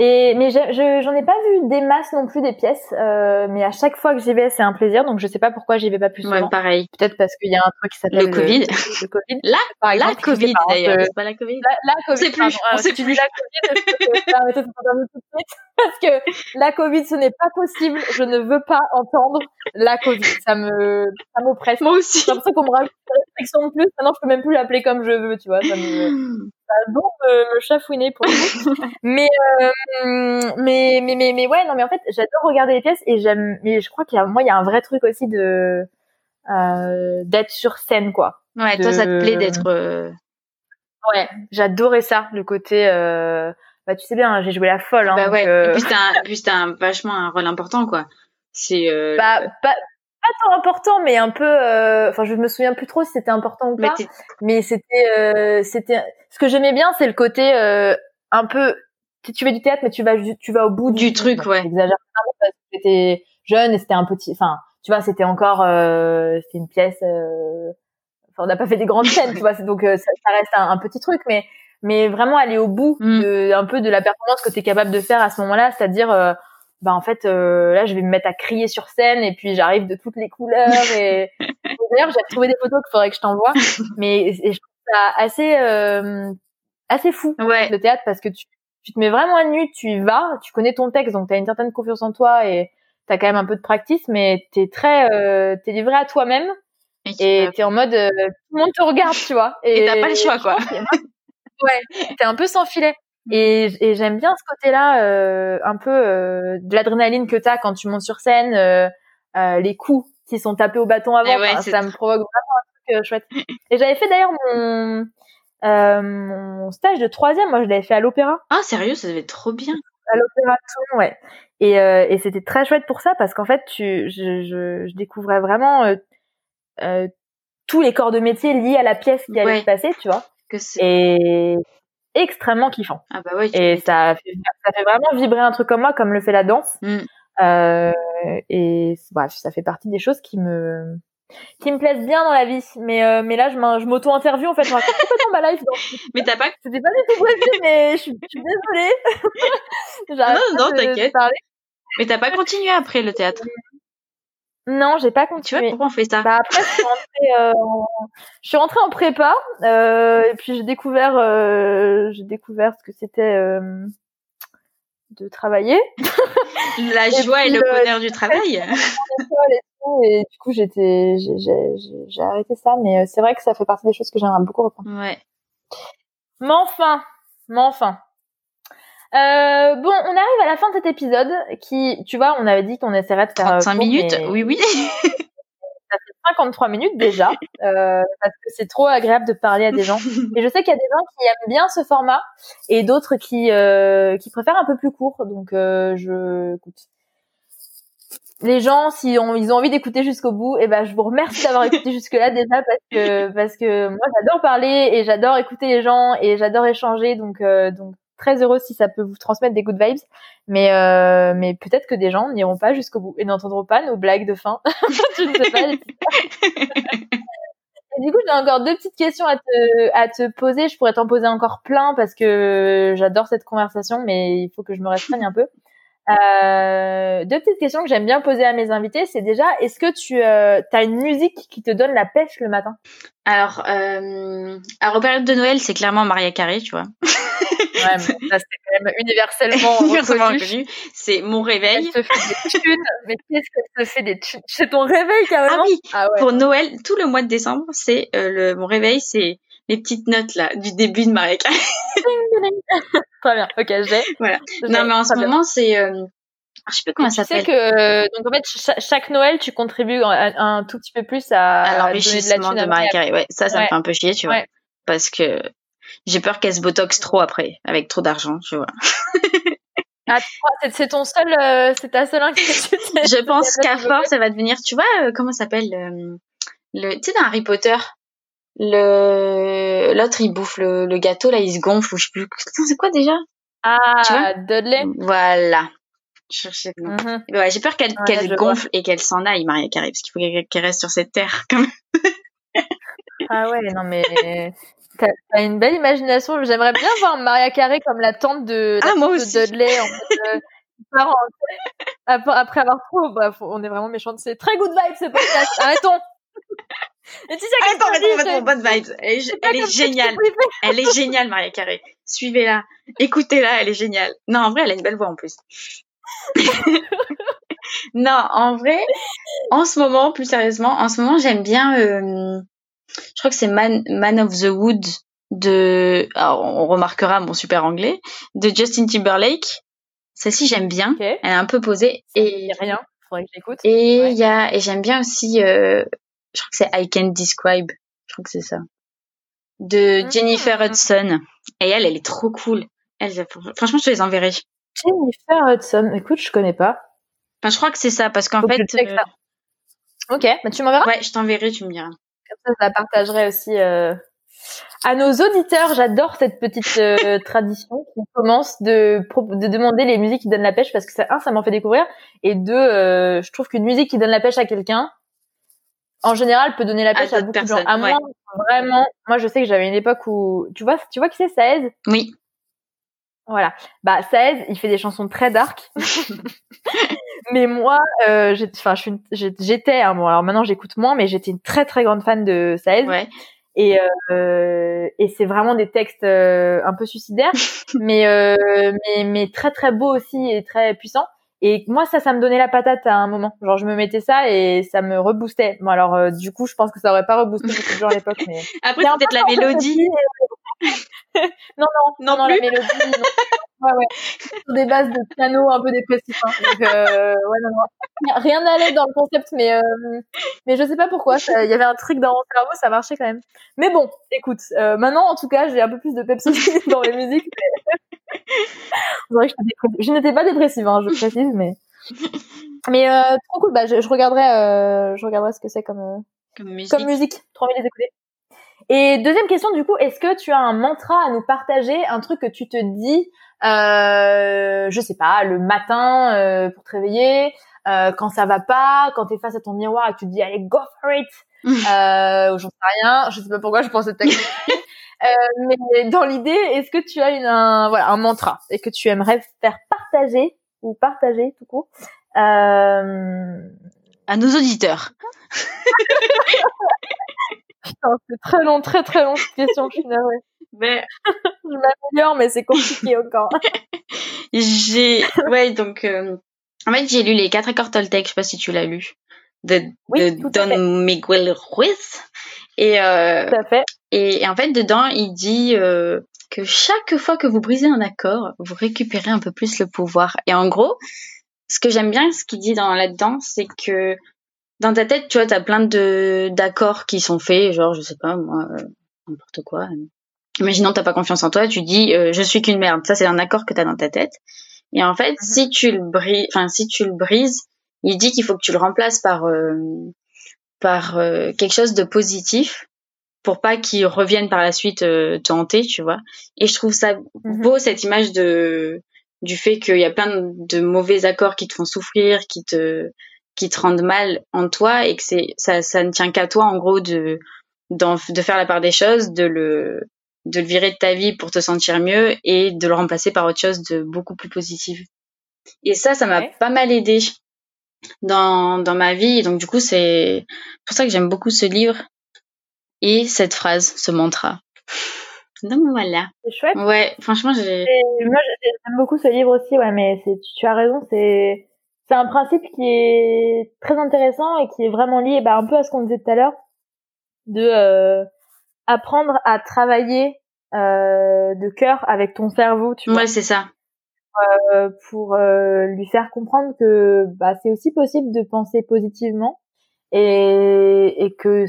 [SPEAKER 1] Et mais je j'en ai pas vu des masses non plus des pièces, euh, mais à chaque fois que j'y vais, c'est un plaisir. Donc je sais pas pourquoi j'y vais pas plus souvent.
[SPEAKER 2] Ouais, pareil.
[SPEAKER 1] Peut-être parce qu'il y a un truc qui s'appelle
[SPEAKER 2] le Covid. Le, Covid. Là, par exemple, la Covid d'ailleurs. C'est pas la Covid. La,
[SPEAKER 1] la Covid. C'est
[SPEAKER 2] plus.
[SPEAKER 1] on sait
[SPEAKER 2] plus.
[SPEAKER 1] La Covid. tout de suite parce que la Covid, ce n'est pas possible. Je ne veux pas entendre la Covid. Ça me, ça m'oppresse.
[SPEAKER 2] Moi aussi.
[SPEAKER 1] J'ai l'impression qu'on me rajoute une restriction de plus. Maintenant, je peux même plus l'appeler comme je veux, tu vois. Ça me, ça bon me, me chafouiner pour le mais, euh, mais, mais, mais, mais, ouais, non, mais en fait, j'adore regarder les pièces et j'aime, mais je crois qu'il y a, moi, il y a un vrai truc aussi de, euh, d'être sur scène, quoi.
[SPEAKER 2] Ouais, toi, ça te plaît d'être, euh...
[SPEAKER 1] Ouais, j'adorais ça, le côté, euh, bah, tu sais bien, j'ai joué la folle, hein.
[SPEAKER 2] Bah ouais,
[SPEAKER 1] euh...
[SPEAKER 2] et puis t'as, puis t'as un, vachement un rôle important, quoi. C'est, euh...
[SPEAKER 1] Bah, pas, pas tant important, mais un peu. Euh, enfin, je me souviens plus trop si c'était important ou pas. Mais, c'était, euh, c'était. Ce que j'aimais bien, c'est le côté euh, un peu. Tu fais du théâtre, mais tu vas, tu vas au bout
[SPEAKER 2] du, truc, ouais.
[SPEAKER 1] J'exagère parce que c'était jeune et c'était un petit. Enfin, tu vois, c'était encore. c'était une pièce. Enfin, on n'a pas fait des grandes scènes, tu vois. Donc, ça, ça, reste un, petit truc, mais mais vraiment aller au bout mm. de, un peu de la performance que tu es capable de faire à ce moment-là, c'est-à-dire bah en fait euh, là je vais me mettre à crier sur scène et puis j'arrive de toutes les couleurs et, d'ailleurs j'ai trouvé des photos qu'il faudrait que je t'envoie mais et je trouve ça assez euh, assez fou
[SPEAKER 2] ouais.
[SPEAKER 1] le théâtre parce que tu, tu te mets vraiment à nu tu y vas tu connais ton texte donc tu as une certaine confiance en toi et tu as quand même un peu de practice mais tu es très euh, tu es livré à toi-même et tu es en mode euh, tout le monde te regarde tu vois
[SPEAKER 2] et t'as pas le choix quoi
[SPEAKER 1] ouais t'es un peu sans filet et, et j'aime bien ce côté-là, euh, un peu euh, de l'adrénaline que tu as quand tu montes sur scène, euh, les coups qui sont tapés au bâton avant,
[SPEAKER 2] ouais,
[SPEAKER 1] ça me provoque vraiment un truc chouette. Et j'avais fait d'ailleurs mon, mon stage de troisième, moi je l'avais fait à l'opéra.
[SPEAKER 2] Ah sérieux, ça devait être trop bien.
[SPEAKER 1] À l'opéra ouais. Et, et c'était très chouette pour ça parce qu'en fait, tu, je, je, je découvrais vraiment tous les corps de métier liés à la pièce qui allait se passer, tu vois.
[SPEAKER 2] Que
[SPEAKER 1] et extrêmement kiffant.
[SPEAKER 2] Ah bah ouais,
[SPEAKER 1] et ça fait, ça fait vraiment vibrer un truc comme moi, comme le fait la danse.
[SPEAKER 2] Mm.
[SPEAKER 1] Euh, et ça fait partie des choses qui me qui me plaisent bien dans la vie. Mais euh, mais là, je m'auto-interview en fait, je raconte complètement ma life.
[SPEAKER 2] mais t'as pas.
[SPEAKER 1] C'était pas du tout prévu, mais je suis, je suis désolée.
[SPEAKER 2] non, non, t'inquiète. Mais t'as pas continué après le théâtre?
[SPEAKER 1] Non, j'ai pas continué.
[SPEAKER 2] Tu vois pourquoi on fait ça
[SPEAKER 1] bah après, je suis rentrée, euh, en... je suis rentrée en prépa euh, et puis j'ai découvert, euh, j'ai découvert ce que c'était euh, de travailler.
[SPEAKER 2] La joie et, le bonheur du travail.
[SPEAKER 1] et, du coup, j'étais, j'ai arrêté ça, mais c'est vrai que ça fait partie des choses que j'aimerais beaucoup reprendre.
[SPEAKER 2] Ouais.
[SPEAKER 1] Mais enfin, mais enfin. Euh, bon, on arrive à la fin de cet épisode qui, tu vois, on avait dit qu'on essaierait de faire
[SPEAKER 2] 35 minutes, oui, oui.
[SPEAKER 1] ça fait 53 minutes déjà, euh, parce que c'est trop agréable de parler à des gens. Et je sais qu'il y a des gens qui aiment bien ce format et d'autres qui euh, qui préfèrent un peu plus court. Donc, euh, je, écoute, les gens, si ils ont envie d'écouter jusqu'au bout, et eh ben, je vous remercie d'avoir écouté jusque-là déjà parce que parce que moi j'adore parler et j'adore écouter les gens et j'adore échanger. Donc, euh, donc très heureuse si ça peut vous transmettre des good vibes. Mais, euh, mais peut-être que des gens n'iront pas jusqu'au bout et n'entendront pas nos blagues de fin. je ne sais pas. et du coup, j'ai encore deux petites questions à te, à te poser. Je pourrais t'en poser encore plein parce que j'adore cette conversation, mais il faut que je me restreigne un peu. Euh, deux petites questions que j'aime bien poser à mes invités, c'est déjà, est-ce que tu euh, as une musique qui te donne la pêche le matin?
[SPEAKER 2] Alors, euh, période de Noël, c'est clairement Maria Carey, tu vois.
[SPEAKER 1] ouais, ça c'est quand même universellement reconnu.
[SPEAKER 2] C'est mon réveil.
[SPEAKER 1] Elle se fait des thunes, mais qu'est-ce qu'elle se fait des thunes? C'est ton réveil carrément?
[SPEAKER 2] Ah oui. Ah ouais. Pour Noël, tout le mois de décembre, c'est euh, le mon réveil, c'est les petites notes là du début de Maria Carey.
[SPEAKER 1] Très bien. Ok, j'ai.
[SPEAKER 2] Voilà. Non, mais en ce moment, c'est. Euh, je sais plus comment ça s'appelle.
[SPEAKER 1] Tu sais que donc en fait chaque, Noël tu contribues un, tout petit peu plus à,
[SPEAKER 2] à l'enrichissement de, de Maria Carey. Ouais, ça, ça me fait un peu chier, tu vois, parce que j'ai peur qu'elle se botox trop après, avec trop d'argent, tu vois.
[SPEAKER 1] Ah, c'est ton seul, euh, c'est ta seule inquiétude.
[SPEAKER 2] Je pense qu'à force, ça va devenir, tu vois, euh, comment s'appelle le, tu sais, dans Harry Potter, le l'autre il bouffe le, le, gâteau là il se gonfle ou je sais plus c'est quoi déjà?
[SPEAKER 1] Ah tu vois? Dudley
[SPEAKER 2] voilà chercher le nom. Mhm. Ouais, j'ai peur qu'elle gonfle et qu'elle s'en aille, Maria Carey, parce qu'il faut qu'elle reste sur cette terre quand même.
[SPEAKER 1] ah ouais, non mais t'as une belle imagination. J'aimerais bien voir Maria Carey comme la tante de,
[SPEAKER 2] ah,
[SPEAKER 1] aussi. Dudley. En fait, après avoir trop, bref, on est vraiment méchants. C'est très good vibe ce podcast. Arrêtons.
[SPEAKER 2] Arrêtons, arrêtons, bonne vibe. Elle, elle est géniale. Elle est géniale, Maria Carey. Suivez-la. Écoutez-la, elle est géniale. Non, en vrai, elle a une belle voix en plus. non, en vrai, en ce moment, plus sérieusement, en ce moment, j'aime bien, euh, je crois que c'est Man, Man of the Wood de, alors, on remarquera mon super anglais, de Justin Timberlake. Celle-ci, j'aime bien. Elle est un peu posée. Et
[SPEAKER 1] rien. Faudrait que j'écoute.
[SPEAKER 2] Et il y a, et j'aime bien aussi, euh, je crois que c'est I Can Describe. Je crois que c'est ça. De ah. Jennifer Hudson. Et elle, elle est trop cool. Elle, franchement, je te les enverrai.
[SPEAKER 1] Jennifer Hudson. Écoute, je connais pas.
[SPEAKER 2] Enfin, je crois que c'est ça, parce qu'en fait.
[SPEAKER 1] Euh... Ok, bah, tu m'enverras?
[SPEAKER 2] Ouais, je t'enverrai, tu me diras.
[SPEAKER 1] Comme ça, je la partagerai aussi euh, à nos auditeurs. J'adore cette petite euh, tradition qui commence de, de demander les musiques qui donnent la pêche parce que ça, un, ça m'en fait découvrir, et deux, euh, je trouve qu'une musique qui donne la pêche à quelqu'un, en général, peut donner la pêche à, beaucoup de gens. À moi, vraiment, moi, je sais que j'avais une époque où, tu vois, tu vois qui c'est Saez?
[SPEAKER 2] Oui.
[SPEAKER 1] Voilà. Bah, Saez, il fait des chansons très dark. mais moi, euh, enfin, j'étais, hein, bon, alors maintenant j'écoute moins, mais j'étais une très très grande fan de Saez.
[SPEAKER 2] Ouais.
[SPEAKER 1] Et, euh, et c'est vraiment des textes euh, un peu suicidaires, mais, euh, mais mais très très beaux aussi et très puissants. Et moi, ça, ça me donnait la patate à un moment. Genre, je me mettais ça et ça me reboostait. Bon, alors, euh, du coup, je pense que ça aurait pas reboosté beaucoup de gens à l'époque. Mais...
[SPEAKER 2] Après, peut-être la mélodie.
[SPEAKER 1] Non, non, non, non, la mélodie. Non. Ouais, ouais. Sur des bases de piano un peu dépressifs. Hein. Donc, euh, ouais, non, non. Rien n'allait dans le concept, mais, euh, mais je sais pas pourquoi. Il y avait un truc dans mon cerveau, ça marchait quand même. Mais bon, écoute, euh, maintenant, en tout cas, j'ai un peu plus de Pepsi dans les musiques. je n'étais pas dépressive, hein, je précise, mais. Mais euh, trop cool. Bah, je, je regarderai, euh, je regarderai ce que c'est comme, euh,
[SPEAKER 2] comme musique.
[SPEAKER 1] Comme musique. Trop envie de les écouter. Et deuxième question, du coup, est-ce que tu as un mantra à nous partager, un truc que tu te dis, euh, je sais pas, le matin euh, pour te réveiller, euh, quand ça va pas, quand t'es face à ton miroir et que tu te dis allez go for it, euh, j'en sais rien, je sais pas pourquoi je pense cette technique. euh, mais dans l'idée, est-ce que tu as une, un, voilà, un mantra et que tu aimerais faire partager ou partager tout court euh...
[SPEAKER 2] à nos auditeurs
[SPEAKER 1] c'est très long, très très long cette question, je suis navrée.
[SPEAKER 2] Mais...
[SPEAKER 1] je m'améliore, mais c'est compliqué encore.
[SPEAKER 2] j'ai, ouais, donc, euh... en fait, j'ai lu les quatre accords Toltec, je sais pas si tu l'as lu, de,
[SPEAKER 1] oui,
[SPEAKER 2] de Don Miguel Ruiz. Et, euh,
[SPEAKER 1] tout à fait.
[SPEAKER 2] Et, et, en fait, dedans, il dit euh, que chaque fois que vous brisez un accord, vous récupérez un peu plus le pouvoir. Et en gros, ce que j'aime bien, ce qu'il dit dans là-dedans, c'est que dans ta tête, tu vois, t'as plein de d'accords qui sont faits, genre, je sais pas, moi, euh, n'importe quoi. Imaginons t'as pas confiance en toi, tu dis, euh, je suis qu'une merde. Ça, c'est un accord que t'as dans ta tête. Et en fait, mhm. si tu le brises, enfin, si tu le brises, il dit qu'il faut que tu le remplaces par euh, par quelque chose de positif pour pas qu'il revienne par la suite te hanter, tu vois. Et je trouve ça mhm. beau cette image de du fait qu'il y a plein de mauvais accords qui te font souffrir, qui te qui te rendent mal en toi et que c'est ça, ça ne tient qu'à toi en gros de de faire la part des choses, de le de le virer de ta vie pour te sentir mieux et de le remplacer par autre chose de beaucoup plus positif. Et ça, ça m'a pas mal aidé dans dans ma vie. Et donc du coup, c'est pour ça que j'aime beaucoup ce livre et cette phrase, ce mantra. Donc voilà.
[SPEAKER 1] C'est chouette.
[SPEAKER 2] Ouais, franchement, j'ai.
[SPEAKER 1] Moi, j'aime beaucoup ce livre aussi, ouais, mais tu as raison, c'est c'est un principe qui est très intéressant et qui est vraiment lié bah, un peu à ce qu'on disait tout à l'heure, de euh, apprendre à travailler euh, de cœur avec ton cerveau, tu
[SPEAKER 2] vois. Ouais, c'est ça.
[SPEAKER 1] Euh, pour euh, lui faire comprendre que bah, c'est aussi possible de penser positivement et, et que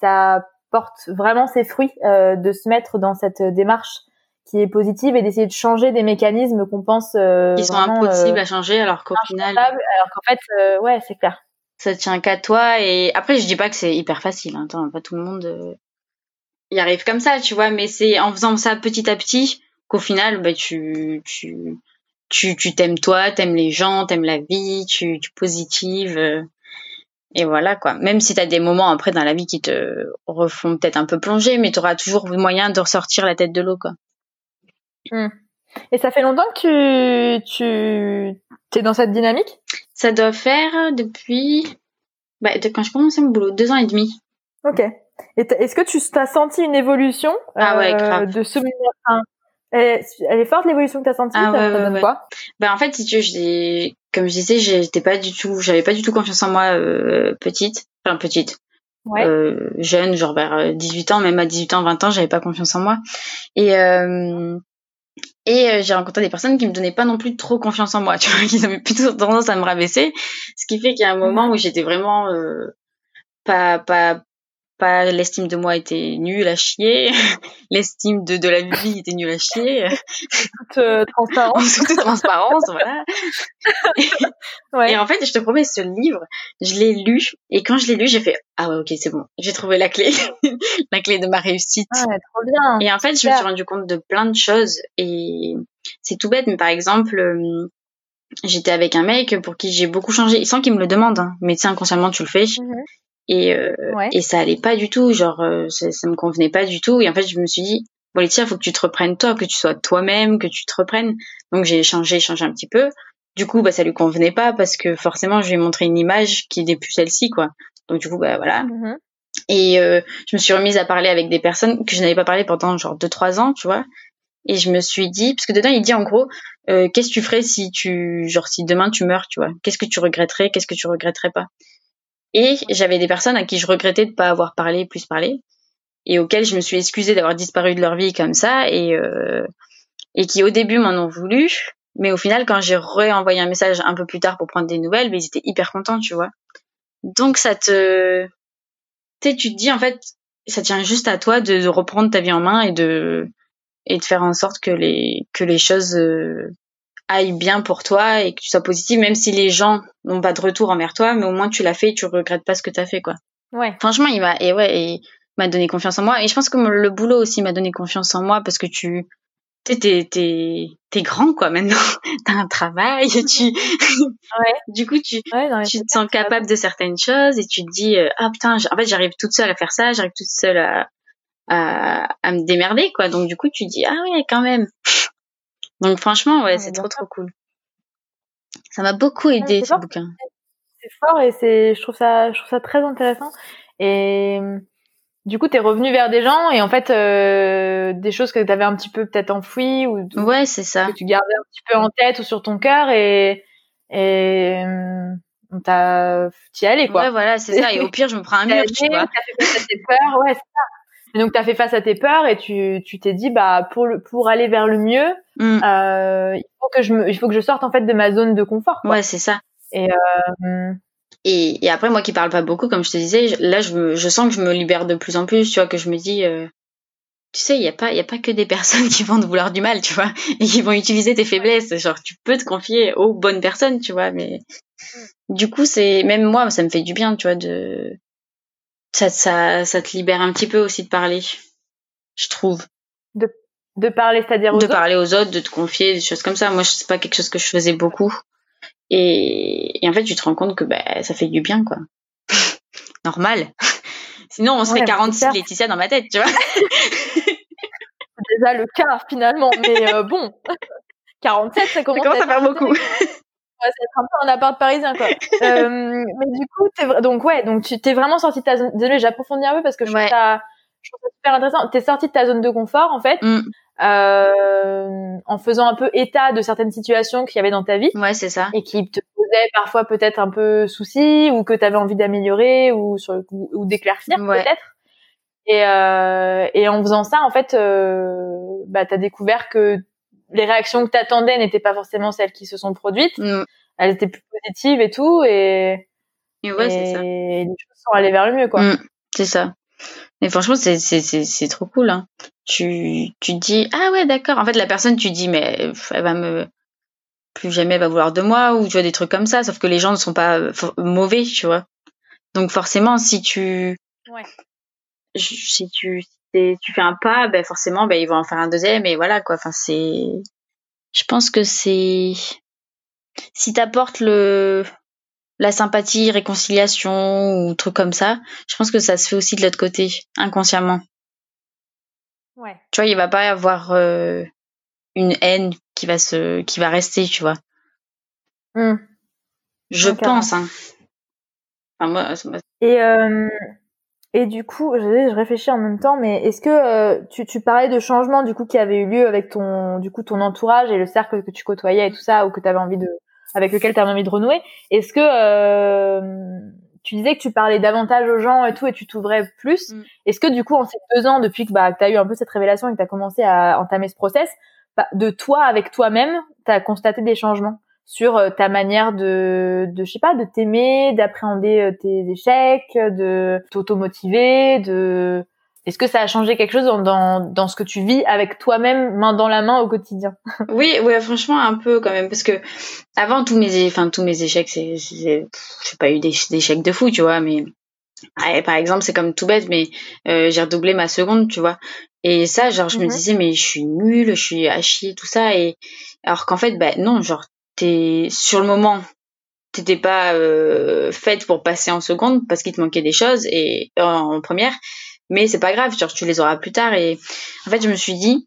[SPEAKER 1] ça porte vraiment ses fruits euh, de se mettre dans cette démarche qui est positive et d'essayer de changer des mécanismes qu'on pense euh,
[SPEAKER 2] qui sont impossibles euh, à changer alors qu'au final
[SPEAKER 1] alors qu'en fait euh, ouais c'est clair
[SPEAKER 2] ça tient qu'à toi et après je dis pas que c'est hyper facile hein. Attends, pas tout le monde euh, y arrive comme ça tu vois mais c'est en faisant ça petit à petit qu'au final bah tu tu tu tu t'aimes toi, t'aimes les gens, t'aimes la vie, tu tu positives. Euh, et voilà quoi. Même si t'as des moments après dans la vie qui te refont peut-être un peu plonger, mais t'auras toujours moyen de ressortir la tête de l'eau quoi.
[SPEAKER 1] Hmm. Et ça fait longtemps que tu tu es dans cette dynamique?
[SPEAKER 2] Ça doit faire depuis bah, quand je commençais mon boulot, deux ans et demi.
[SPEAKER 1] Ok. Est-ce que tu as senti une évolution
[SPEAKER 2] ah ouais,
[SPEAKER 1] euh, de ce elle, elle est forte l'évolution que tu as sentie? Ah, ouais, quoi?
[SPEAKER 2] Bah en fait si tu veux comme je disais j'étais pas du tout j'avais pas du tout confiance en moi euh, petite enfin petite ouais. euh, jeune genre vers 18 euh, ans même à 18 ans 20 ans j'avais pas confiance en moi et euh, et euh, j'ai rencontré des personnes qui me donnaient pas non plus trop confiance en moi tu vois qui avaient plutôt tendance à me rabaisser. Ce qui fait qu'il y a un moment où j'étais vraiment pas pas pas l'estime de moi était nulle à chier, l'estime de, de la vie était nulle à chier.
[SPEAKER 1] Toute euh, transparence.
[SPEAKER 2] toute transparence, voilà. ouais. Et en fait, je te promets, ce livre, je l'ai lu et quand je l'ai lu, j'ai fait ah ouais ok c'est bon, j'ai trouvé la clé, la clé de ma réussite.
[SPEAKER 1] Ah ouais, trop bien.
[SPEAKER 2] Et en fait, je me suis rendu compte de plein de choses et c'est tout bête, mais par exemple. Euh, j'étais avec un mec pour qui j'ai beaucoup changé, sans qu'il me le demande, hein, mais tu sais, inconsciemment tu le fais. Mhm et euh, et ça allait pas du tout genre euh, ça, ça, me convenait pas du tout. Et en fait je me suis dit bon il faut que tu te reprennes toi que tu sois toi-même que tu te reprennes. Donc j'ai changé changé un petit peu. Du coup bah ça lui convenait pas parce que forcément je lui ai montré une image qui n'est plus celle-ci quoi. Donc du coup bah voilà. Mm-hmm. et euh, je me suis remise à parler avec des personnes que je n'avais pas parlé pendant genre deux trois ans tu vois. Et je me suis dit parce que dedans il dit en gros euh, qu'est-ce que tu ferais si tu genre si demain tu meurs tu vois. Qu'est-ce que tu regretterais qu'est-ce que tu regretterais pas? Et j'avais des personnes à qui je regrettais de pas avoir parlé, plus parlé, et auxquelles je me suis excusée d'avoir disparu de leur vie comme ça, et euh, et qui au début m'en ont voulu, mais au final quand j'ai réenvoyé un message un peu plus tard pour prendre des nouvelles, mais ils étaient hyper contents, tu vois. Donc ça te, tu tu te dis en fait, ça tient juste à toi de, reprendre ta vie en main et de et de faire en sorte que les que les choses euh, aille bien pour toi et que tu sois positive, même si les gens n'ont pas de retour envers toi, mais au moins tu l'as fait et tu regrettes pas ce que tu as fait, quoi.
[SPEAKER 1] Ouais.
[SPEAKER 2] Franchement, il m'a, et ouais, et m'a donné confiance en moi. Et je pense que le boulot aussi m'a donné confiance en moi parce que tu, t'es, t'es, t'es, t'es grand, quoi, maintenant. T'as un travail, tu,
[SPEAKER 1] ouais.
[SPEAKER 2] du coup, tu, tu te sens capable de certaines choses et tu te dis, euh, ah putain, en fait, j'arrive toute seule à faire ça, j'arrive toute seule à, à, à me démerder, quoi. Donc, du coup, tu dis, ah ouais, quand même. Donc franchement, ouais, c'est trop trop cool. Ça m'a beaucoup aidé ce bouquin.
[SPEAKER 1] C'est fort et c'est, je trouve ça, je trouve ça très intéressant. Et du coup, t'es revenu vers des gens et en fait, euh, des choses que t'avais un petit peu peut-être enfouies ou
[SPEAKER 2] ouais, c'est ça.
[SPEAKER 1] que tu gardais un petit peu en tête ou sur ton cœur et et on t'a t'y allais quoi.
[SPEAKER 2] Ouais, voilà, c'est ça. Et au pire, je me prends un mur, tu vois.
[SPEAKER 1] T'as fait tes peurs, ouais, c'est ça. Et donc, tu as fait face à tes peurs et tu tu t'es dit bah pour le, pour aller vers le mieux, mm. euh, il faut que je me, il faut que je sorte en fait de ma zone de confort.
[SPEAKER 2] Ouais, c'est ça.
[SPEAKER 1] Et, euh...
[SPEAKER 2] et et après moi qui parle pas beaucoup comme je te disais, là je me, je sens que je me libère de plus en plus, tu vois que je me dis euh, tu sais, il y a pas il y a pas que des personnes qui vont te vouloir du mal, tu vois, et qui vont utiliser tes faiblesses, genre tu peux te confier aux bonnes personnes, tu vois, mais mm. du coup, c'est même moi ça me fait du bien, tu vois de ça, ça, ça te libère un petit peu aussi de parler, je trouve.
[SPEAKER 1] De, parler, c'est-à-dire aux
[SPEAKER 2] De
[SPEAKER 1] autres
[SPEAKER 2] parler aux autres, de te confier, des choses comme ça. Moi, c'est pas quelque chose que je faisais beaucoup. Et, et en fait, tu te rends compte que bah, ça fait du bien, quoi. Normal. Sinon, on serait 46 Laetitia dans ma tête, tu vois.
[SPEAKER 1] c'est déjà le cas, finalement. Mais euh, bon, 47, ça commence,
[SPEAKER 2] ça commence à faire beaucoup
[SPEAKER 1] c'est un peu un appart parisien, quoi. euh, mais du coup, es, donc ouais, donc tu t'es vraiment sorti de ta zone. Désolée, j'approfondis un peu parce que je, trouve ça, je trouve ça super intéressant. T'es sorti de ta zone de confort, en fait, mm. Euh, en faisant un peu état de certaines situations qu'il y avait dans ta vie.
[SPEAKER 2] Ouais, c'est ça.
[SPEAKER 1] Et qui te posaient parfois peut-être un peu souci ou que t'avais envie d'améliorer ou sur ou, ou d'éclaircir peut-être. Et, euh, et en faisant ça, en fait, euh, bah, t'as découvert que les réactions que tu attendais n'étaient pas forcément celles qui se sont produites. Mm. Elles étaient plus positives et tout. Et,
[SPEAKER 2] et ouais, c'est ça.
[SPEAKER 1] les choses sont allées vers le mieux, quoi.
[SPEAKER 2] Mm, c'est ça. Mais franchement, c'est trop cool. Hein. Tu, tu dis, ah ouais, d'accord. En fait, la personne, tu dis, mais elle va me. Plus jamais va vouloir de moi, ou tu vois, des trucs comme ça. Sauf que les gens ne sont pas mauvais, tu vois. Donc, forcément, si tu.
[SPEAKER 1] Ouais.
[SPEAKER 2] Si tu tu fais un pas, ben forcément, ben ils vont en faire un deuxième et voilà quoi. Enfin, c'est Je pense que c'est si t'apportes le la sympathie, réconciliation ou truc comme ça, je pense que ça se fait aussi de l'autre côté, inconsciemment.
[SPEAKER 1] Ouais.
[SPEAKER 2] Tu vois, il va pas y avoir euh, une haine qui va se qui va rester, tu vois.
[SPEAKER 1] Hmm.
[SPEAKER 2] Je pense, hein. Enfin, moi,
[SPEAKER 1] Et euh, et du coup, je, je, réfléchis en même temps, mais est-ce que euh, tu, tu parlais de changements du coup qui avaient eu lieu avec ton du coup ton entourage et le cercle que tu côtoyais et tout ça, ou que tu avais envie de avec lequel tu avais envie de renouer? Est-ce que tu disais que tu parlais davantage aux gens et tout et tu t'ouvrais plus mm. Est-ce que du coup en ces deux ans depuis que bah tu as eu un peu cette révélation et que tu as commencé à entamer ce process, bah, de toi avec toi-même, tu as constaté des changements sur euh, ta manière de, de je sais pas, de t'aimer, d'appréhender euh, tes échecs, de t'automotiver, de est-ce que ça a changé quelque chose dans, dans, dans ce que tu vis avec toi-même, main dans la main au quotidien?
[SPEAKER 2] Oui, ouais, franchement un peu quand même, parce que avant tous mes, enfin tous mes échecs, c'est, j'ai pas eu d'échecs de fou, tu vois, mais par exemple c'est comme tout bête, mais euh, j'ai redoublé ma seconde, tu vois, et ça, genre je me mhm. disais mais je suis nulle, je suis à chier, tout ça, et alors qu'en fait, bah non, genre t'es sur le moment t'étais pas euh, faite pour passer en seconde parce qu'il te manquait des choses et en, première mais c'est pas grave genre tu les auras plus tard. Et en fait je me suis dit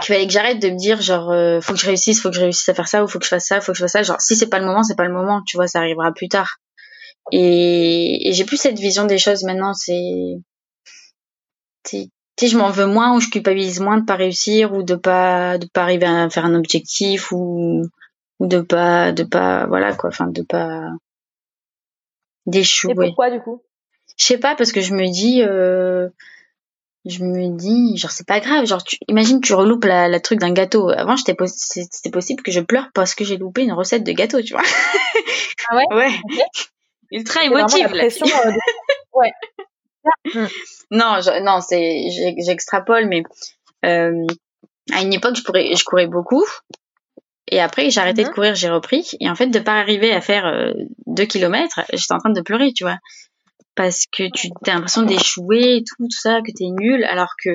[SPEAKER 2] qu'il fallait que j'arrête de me dire genre euh, faut que je réussisse faut que je réussisse à faire ça ou faut que je fasse ça faut que je fasse ça. Genre si c'est pas le moment c'est pas le moment tu vois ça arrivera plus tard. Et, et j'ai plus cette vision des choses maintenant c'est tu sais je m'en veux moins ou je culpabilise moins de pas réussir ou de pas de pas arriver à faire un objectif ou ou de pas de pas voilà quoi enfin de pas d'échouer.
[SPEAKER 1] Et pourquoi du coup?
[SPEAKER 2] Je sais pas parce que je me dis euh, je me dis genre c'est pas grave. Genre tu imagine tu reloupes la, la truc d'un gâteau. Avant c'était possible que je pleure parce que j'ai loupé une recette de gâteau tu vois.
[SPEAKER 1] Ah ouais?
[SPEAKER 2] Ouais. Ultra émotive
[SPEAKER 1] la pression, euh, ouais.
[SPEAKER 2] Mm. non non c'est j'extrapole mais euh, à une époque je pourrais je courais beaucoup. Et après, j'ai arrêté de mhm. courir, j'ai repris. Et en fait, de pas arriver à faire euh, deux kilomètres, j'étais en train de pleurer, tu vois. Parce que tu as l'impression d'échouer et tout, tout ça, que t'es nul, alors que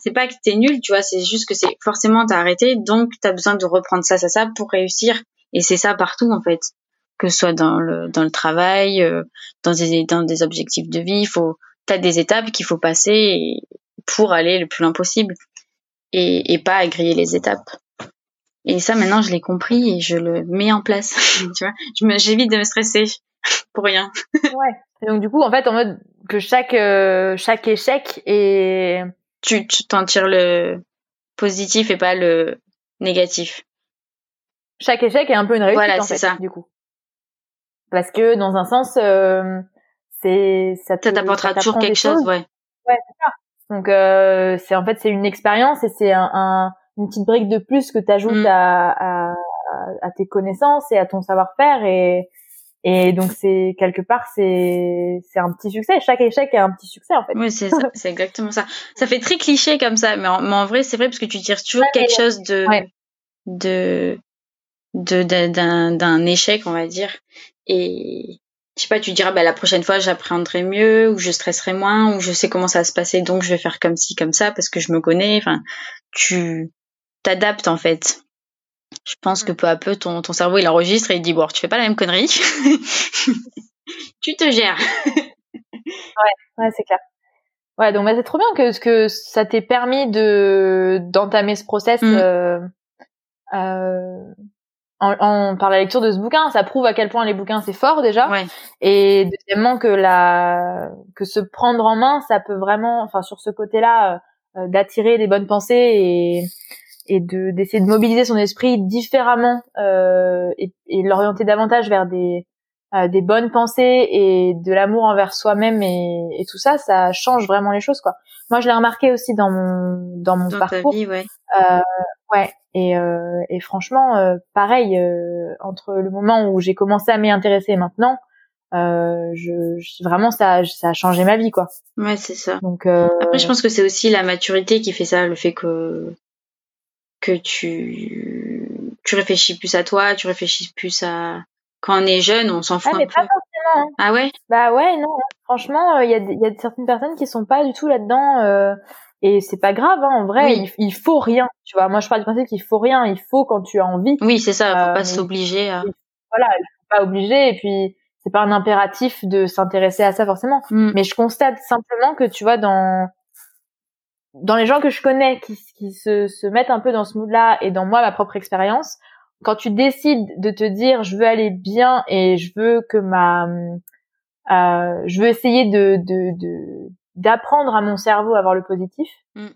[SPEAKER 2] c'est pas que t'es nul, tu vois, c'est juste que c'est forcément t'as arrêté, donc t'as besoin de reprendre ça, ça, ça pour réussir. Et c'est ça partout, en fait. Que ce soit dans le, dans le travail, euh, dans des, dans des objectifs de vie, faut, t'as des étapes qu'il faut passer pour aller le plus loin possible. Et, et pas griller les étapes. Et ça, maintenant, je l'ai compris et je le mets en place. tu vois, j'évite de me stresser pour rien.
[SPEAKER 1] ouais. Et donc du coup, en fait, en mode que chaque euh, chaque échec est
[SPEAKER 2] tu t'en tires le positif et pas le négatif.
[SPEAKER 1] Chaque échec est un peu une réussite
[SPEAKER 2] voilà,
[SPEAKER 1] en fait,
[SPEAKER 2] ça.
[SPEAKER 1] du coup. Parce que dans un sens, euh, c'est ça,
[SPEAKER 2] t'apportera toujours quelque chose, ouais.
[SPEAKER 1] Ouais, c'est ça. Donc euh, c'est en fait c'est une expérience et c'est un, un une petite brique de plus que tu ajoutes mm. à, à, à, tes connaissances et à ton savoir-faire et et donc c'est quelque part c'est c'est un petit succès. Chaque échec est un petit succès en fait.
[SPEAKER 2] Oui, c'est ça, c'est exactement ça. Ça fait très cliché comme ça, mais en, mais en vrai c'est vrai parce que tu tires toujours quelque chose de de de d'un d'un échec on va dire et je sais pas, tu diras bah la prochaine fois j'appréhendrai mieux ou je stresserai moins ou je sais comment ça va se passer donc je vais faire comme ci comme ça parce que je me connais. Enfin, tu t'adaptes en fait. Je pense que peu à peu ton, ton cerveau il enregistre et il dit bon tu fais pas la même connerie, tu te gères.
[SPEAKER 1] ouais, ouais c'est clair. Ouais donc bah, c'est trop bien que que ça t'ait permis de d'entamer ce process mm. euh, euh, en, par la lecture de ce bouquin. Ça prouve à quel point les bouquins c'est fort déjà.
[SPEAKER 2] Ouais.
[SPEAKER 1] Et deuxièmement que la que se prendre en main ça peut vraiment, enfin sur ce côté-là, euh, d'attirer les bonnes pensées et et de d'essayer de mobiliser son esprit différemment euh, et, et l'orienter davantage vers des euh, des bonnes pensées et de l'amour envers soi-même et, et, tout ça, ça change vraiment les choses quoi. Moi, je l'ai remarqué aussi dans mon dans mon parcours.
[SPEAKER 2] Vie, ouais.
[SPEAKER 1] Euh, ouais. Et, euh, et franchement, euh, pareil euh, entre le moment où j'ai commencé à m'y intéresser et maintenant, euh, je, je, vraiment ça ça a changé ma vie quoi.
[SPEAKER 2] Ouais, c'est ça.
[SPEAKER 1] Donc euh,
[SPEAKER 2] après, je pense que c'est aussi la maturité qui fait ça, le fait que que tu tu réfléchis plus à toi, tu réfléchis plus à quand on est jeune, on s'en fout
[SPEAKER 1] ah, mais
[SPEAKER 2] un
[SPEAKER 1] pas Forcément. Hein.
[SPEAKER 2] Ah ouais?
[SPEAKER 1] Bah ouais, non. Franchement, il euh, y a y a certaines personnes qui sont pas du tout là-dedans. Euh, et c'est pas grave, hein, en vrai, il, faut rien. Tu vois, moi je parle du principe qu'il faut rien. Il faut quand tu as envie.
[SPEAKER 2] Oui, c'est ça. Faut pas s'obliger. À...
[SPEAKER 1] Voilà, il faut pas obliger. Et puis c'est pas un impératif de s'intéresser à ça forcément. Mm. Mais je constate simplement que tu vois dans dans les gens que je connais qui, qui se, se mettent un peu dans ce mood-là et dans moi ma propre expérience, quand tu décides de te dire je veux aller bien et je veux que ma euh, je veux essayer de d'apprendre à mon cerveau à voir le positif mm.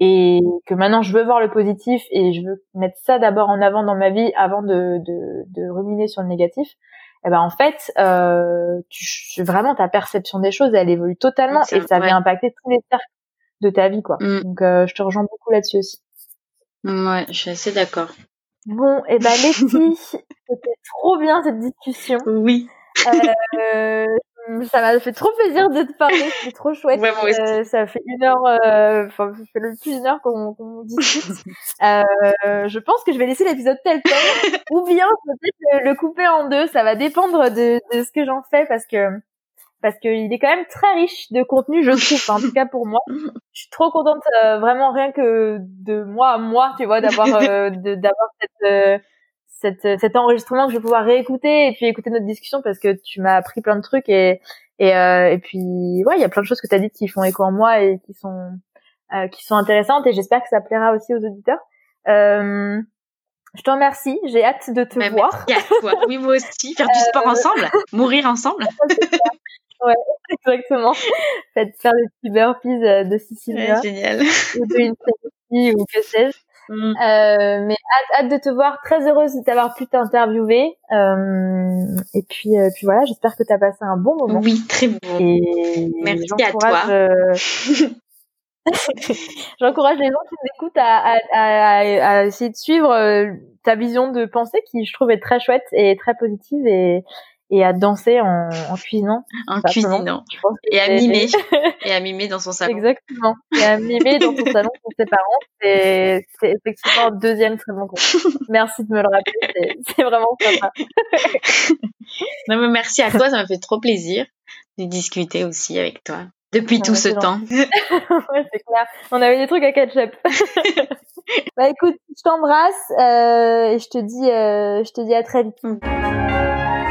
[SPEAKER 1] et que maintenant je veux voir le positif et je veux mettre ça d'abord en avant dans ma vie avant de, de, de ruminer sur le négatif et eh ben en fait euh, tu, vraiment ta perception des choses elle évolue totalement et ça vient impacter tous les cercles de ta vie quoi. Mm. donc euh, je te rejoins beaucoup là-dessus aussi.
[SPEAKER 2] Ouais je suis assez d'accord.
[SPEAKER 1] Bon et eh ben filles c'était trop bien cette discussion.
[SPEAKER 2] Oui.
[SPEAKER 1] Euh, ça m'a fait trop plaisir de te parler, c'est trop chouette. Euh, ça fait une heure, euh, enfin, ça fait le plus d'une heure qu'on discute. euh, je pense que je vais laisser l'épisode tel quel, ou bien peut-être le, couper en deux. Ça va dépendre de, de ce que j'en fais parce que parce qu'il est quand même très riche de contenu, je trouve. en tout cas pour moi, je suis trop contente, euh, vraiment rien que de moi à moi, tu vois, d'avoir d'avoir cette cette, cet enregistrement que je vais pouvoir réécouter et puis écouter notre discussion parce que tu m'as appris plein de trucs et et, euh, et puis ouais il y a plein de choses que tu as dites qui font écho en moi et qui sont euh, qui sont intéressantes et j'espère que ça plaira aussi aux auditeurs. Euh, je te remercie. J'ai hâte de te voir.
[SPEAKER 2] merci à toi. Oui moi aussi. Faire du sport euh, ensemble. Mourir ensemble
[SPEAKER 1] ouais exactement faire des petits burpees euh, de Sicile
[SPEAKER 2] génial
[SPEAKER 1] ou de une ou que sais-je Mm. Euh, mais hâte, hâte, de te voir, très heureuse de t'avoir pu t'interviewer. Euh, et puis, euh, puis voilà, j'espère que tu as passé un bon moment.
[SPEAKER 2] Oui, très bon. Et Merci à toi. Euh,
[SPEAKER 1] j'encourage les gens qui nous écoutent à, à, à, à, essayer de suivre euh, ta vision de pensée qui, je trouve, est très chouette et très positive et, et à danser en, en cuisinant.
[SPEAKER 2] En cuisinant. Et à mimer. et à mimer dans son salon.
[SPEAKER 1] Exactement. Et à mimer dans son salon pour ses parents. C'est, c'est effectivement un deuxième très bon coup. Merci de me le rappeler. C'est, vraiment sympa.
[SPEAKER 2] non, mais merci à toi. Ça m'a fait trop plaisir de discuter aussi avec toi. Depuis tout ce temps.
[SPEAKER 1] ouais, c'est clair. On avait des trucs à catch-up. bah écoute, je t'embrasse euh, et je te dis, euh, je te dis à très vite. Mm.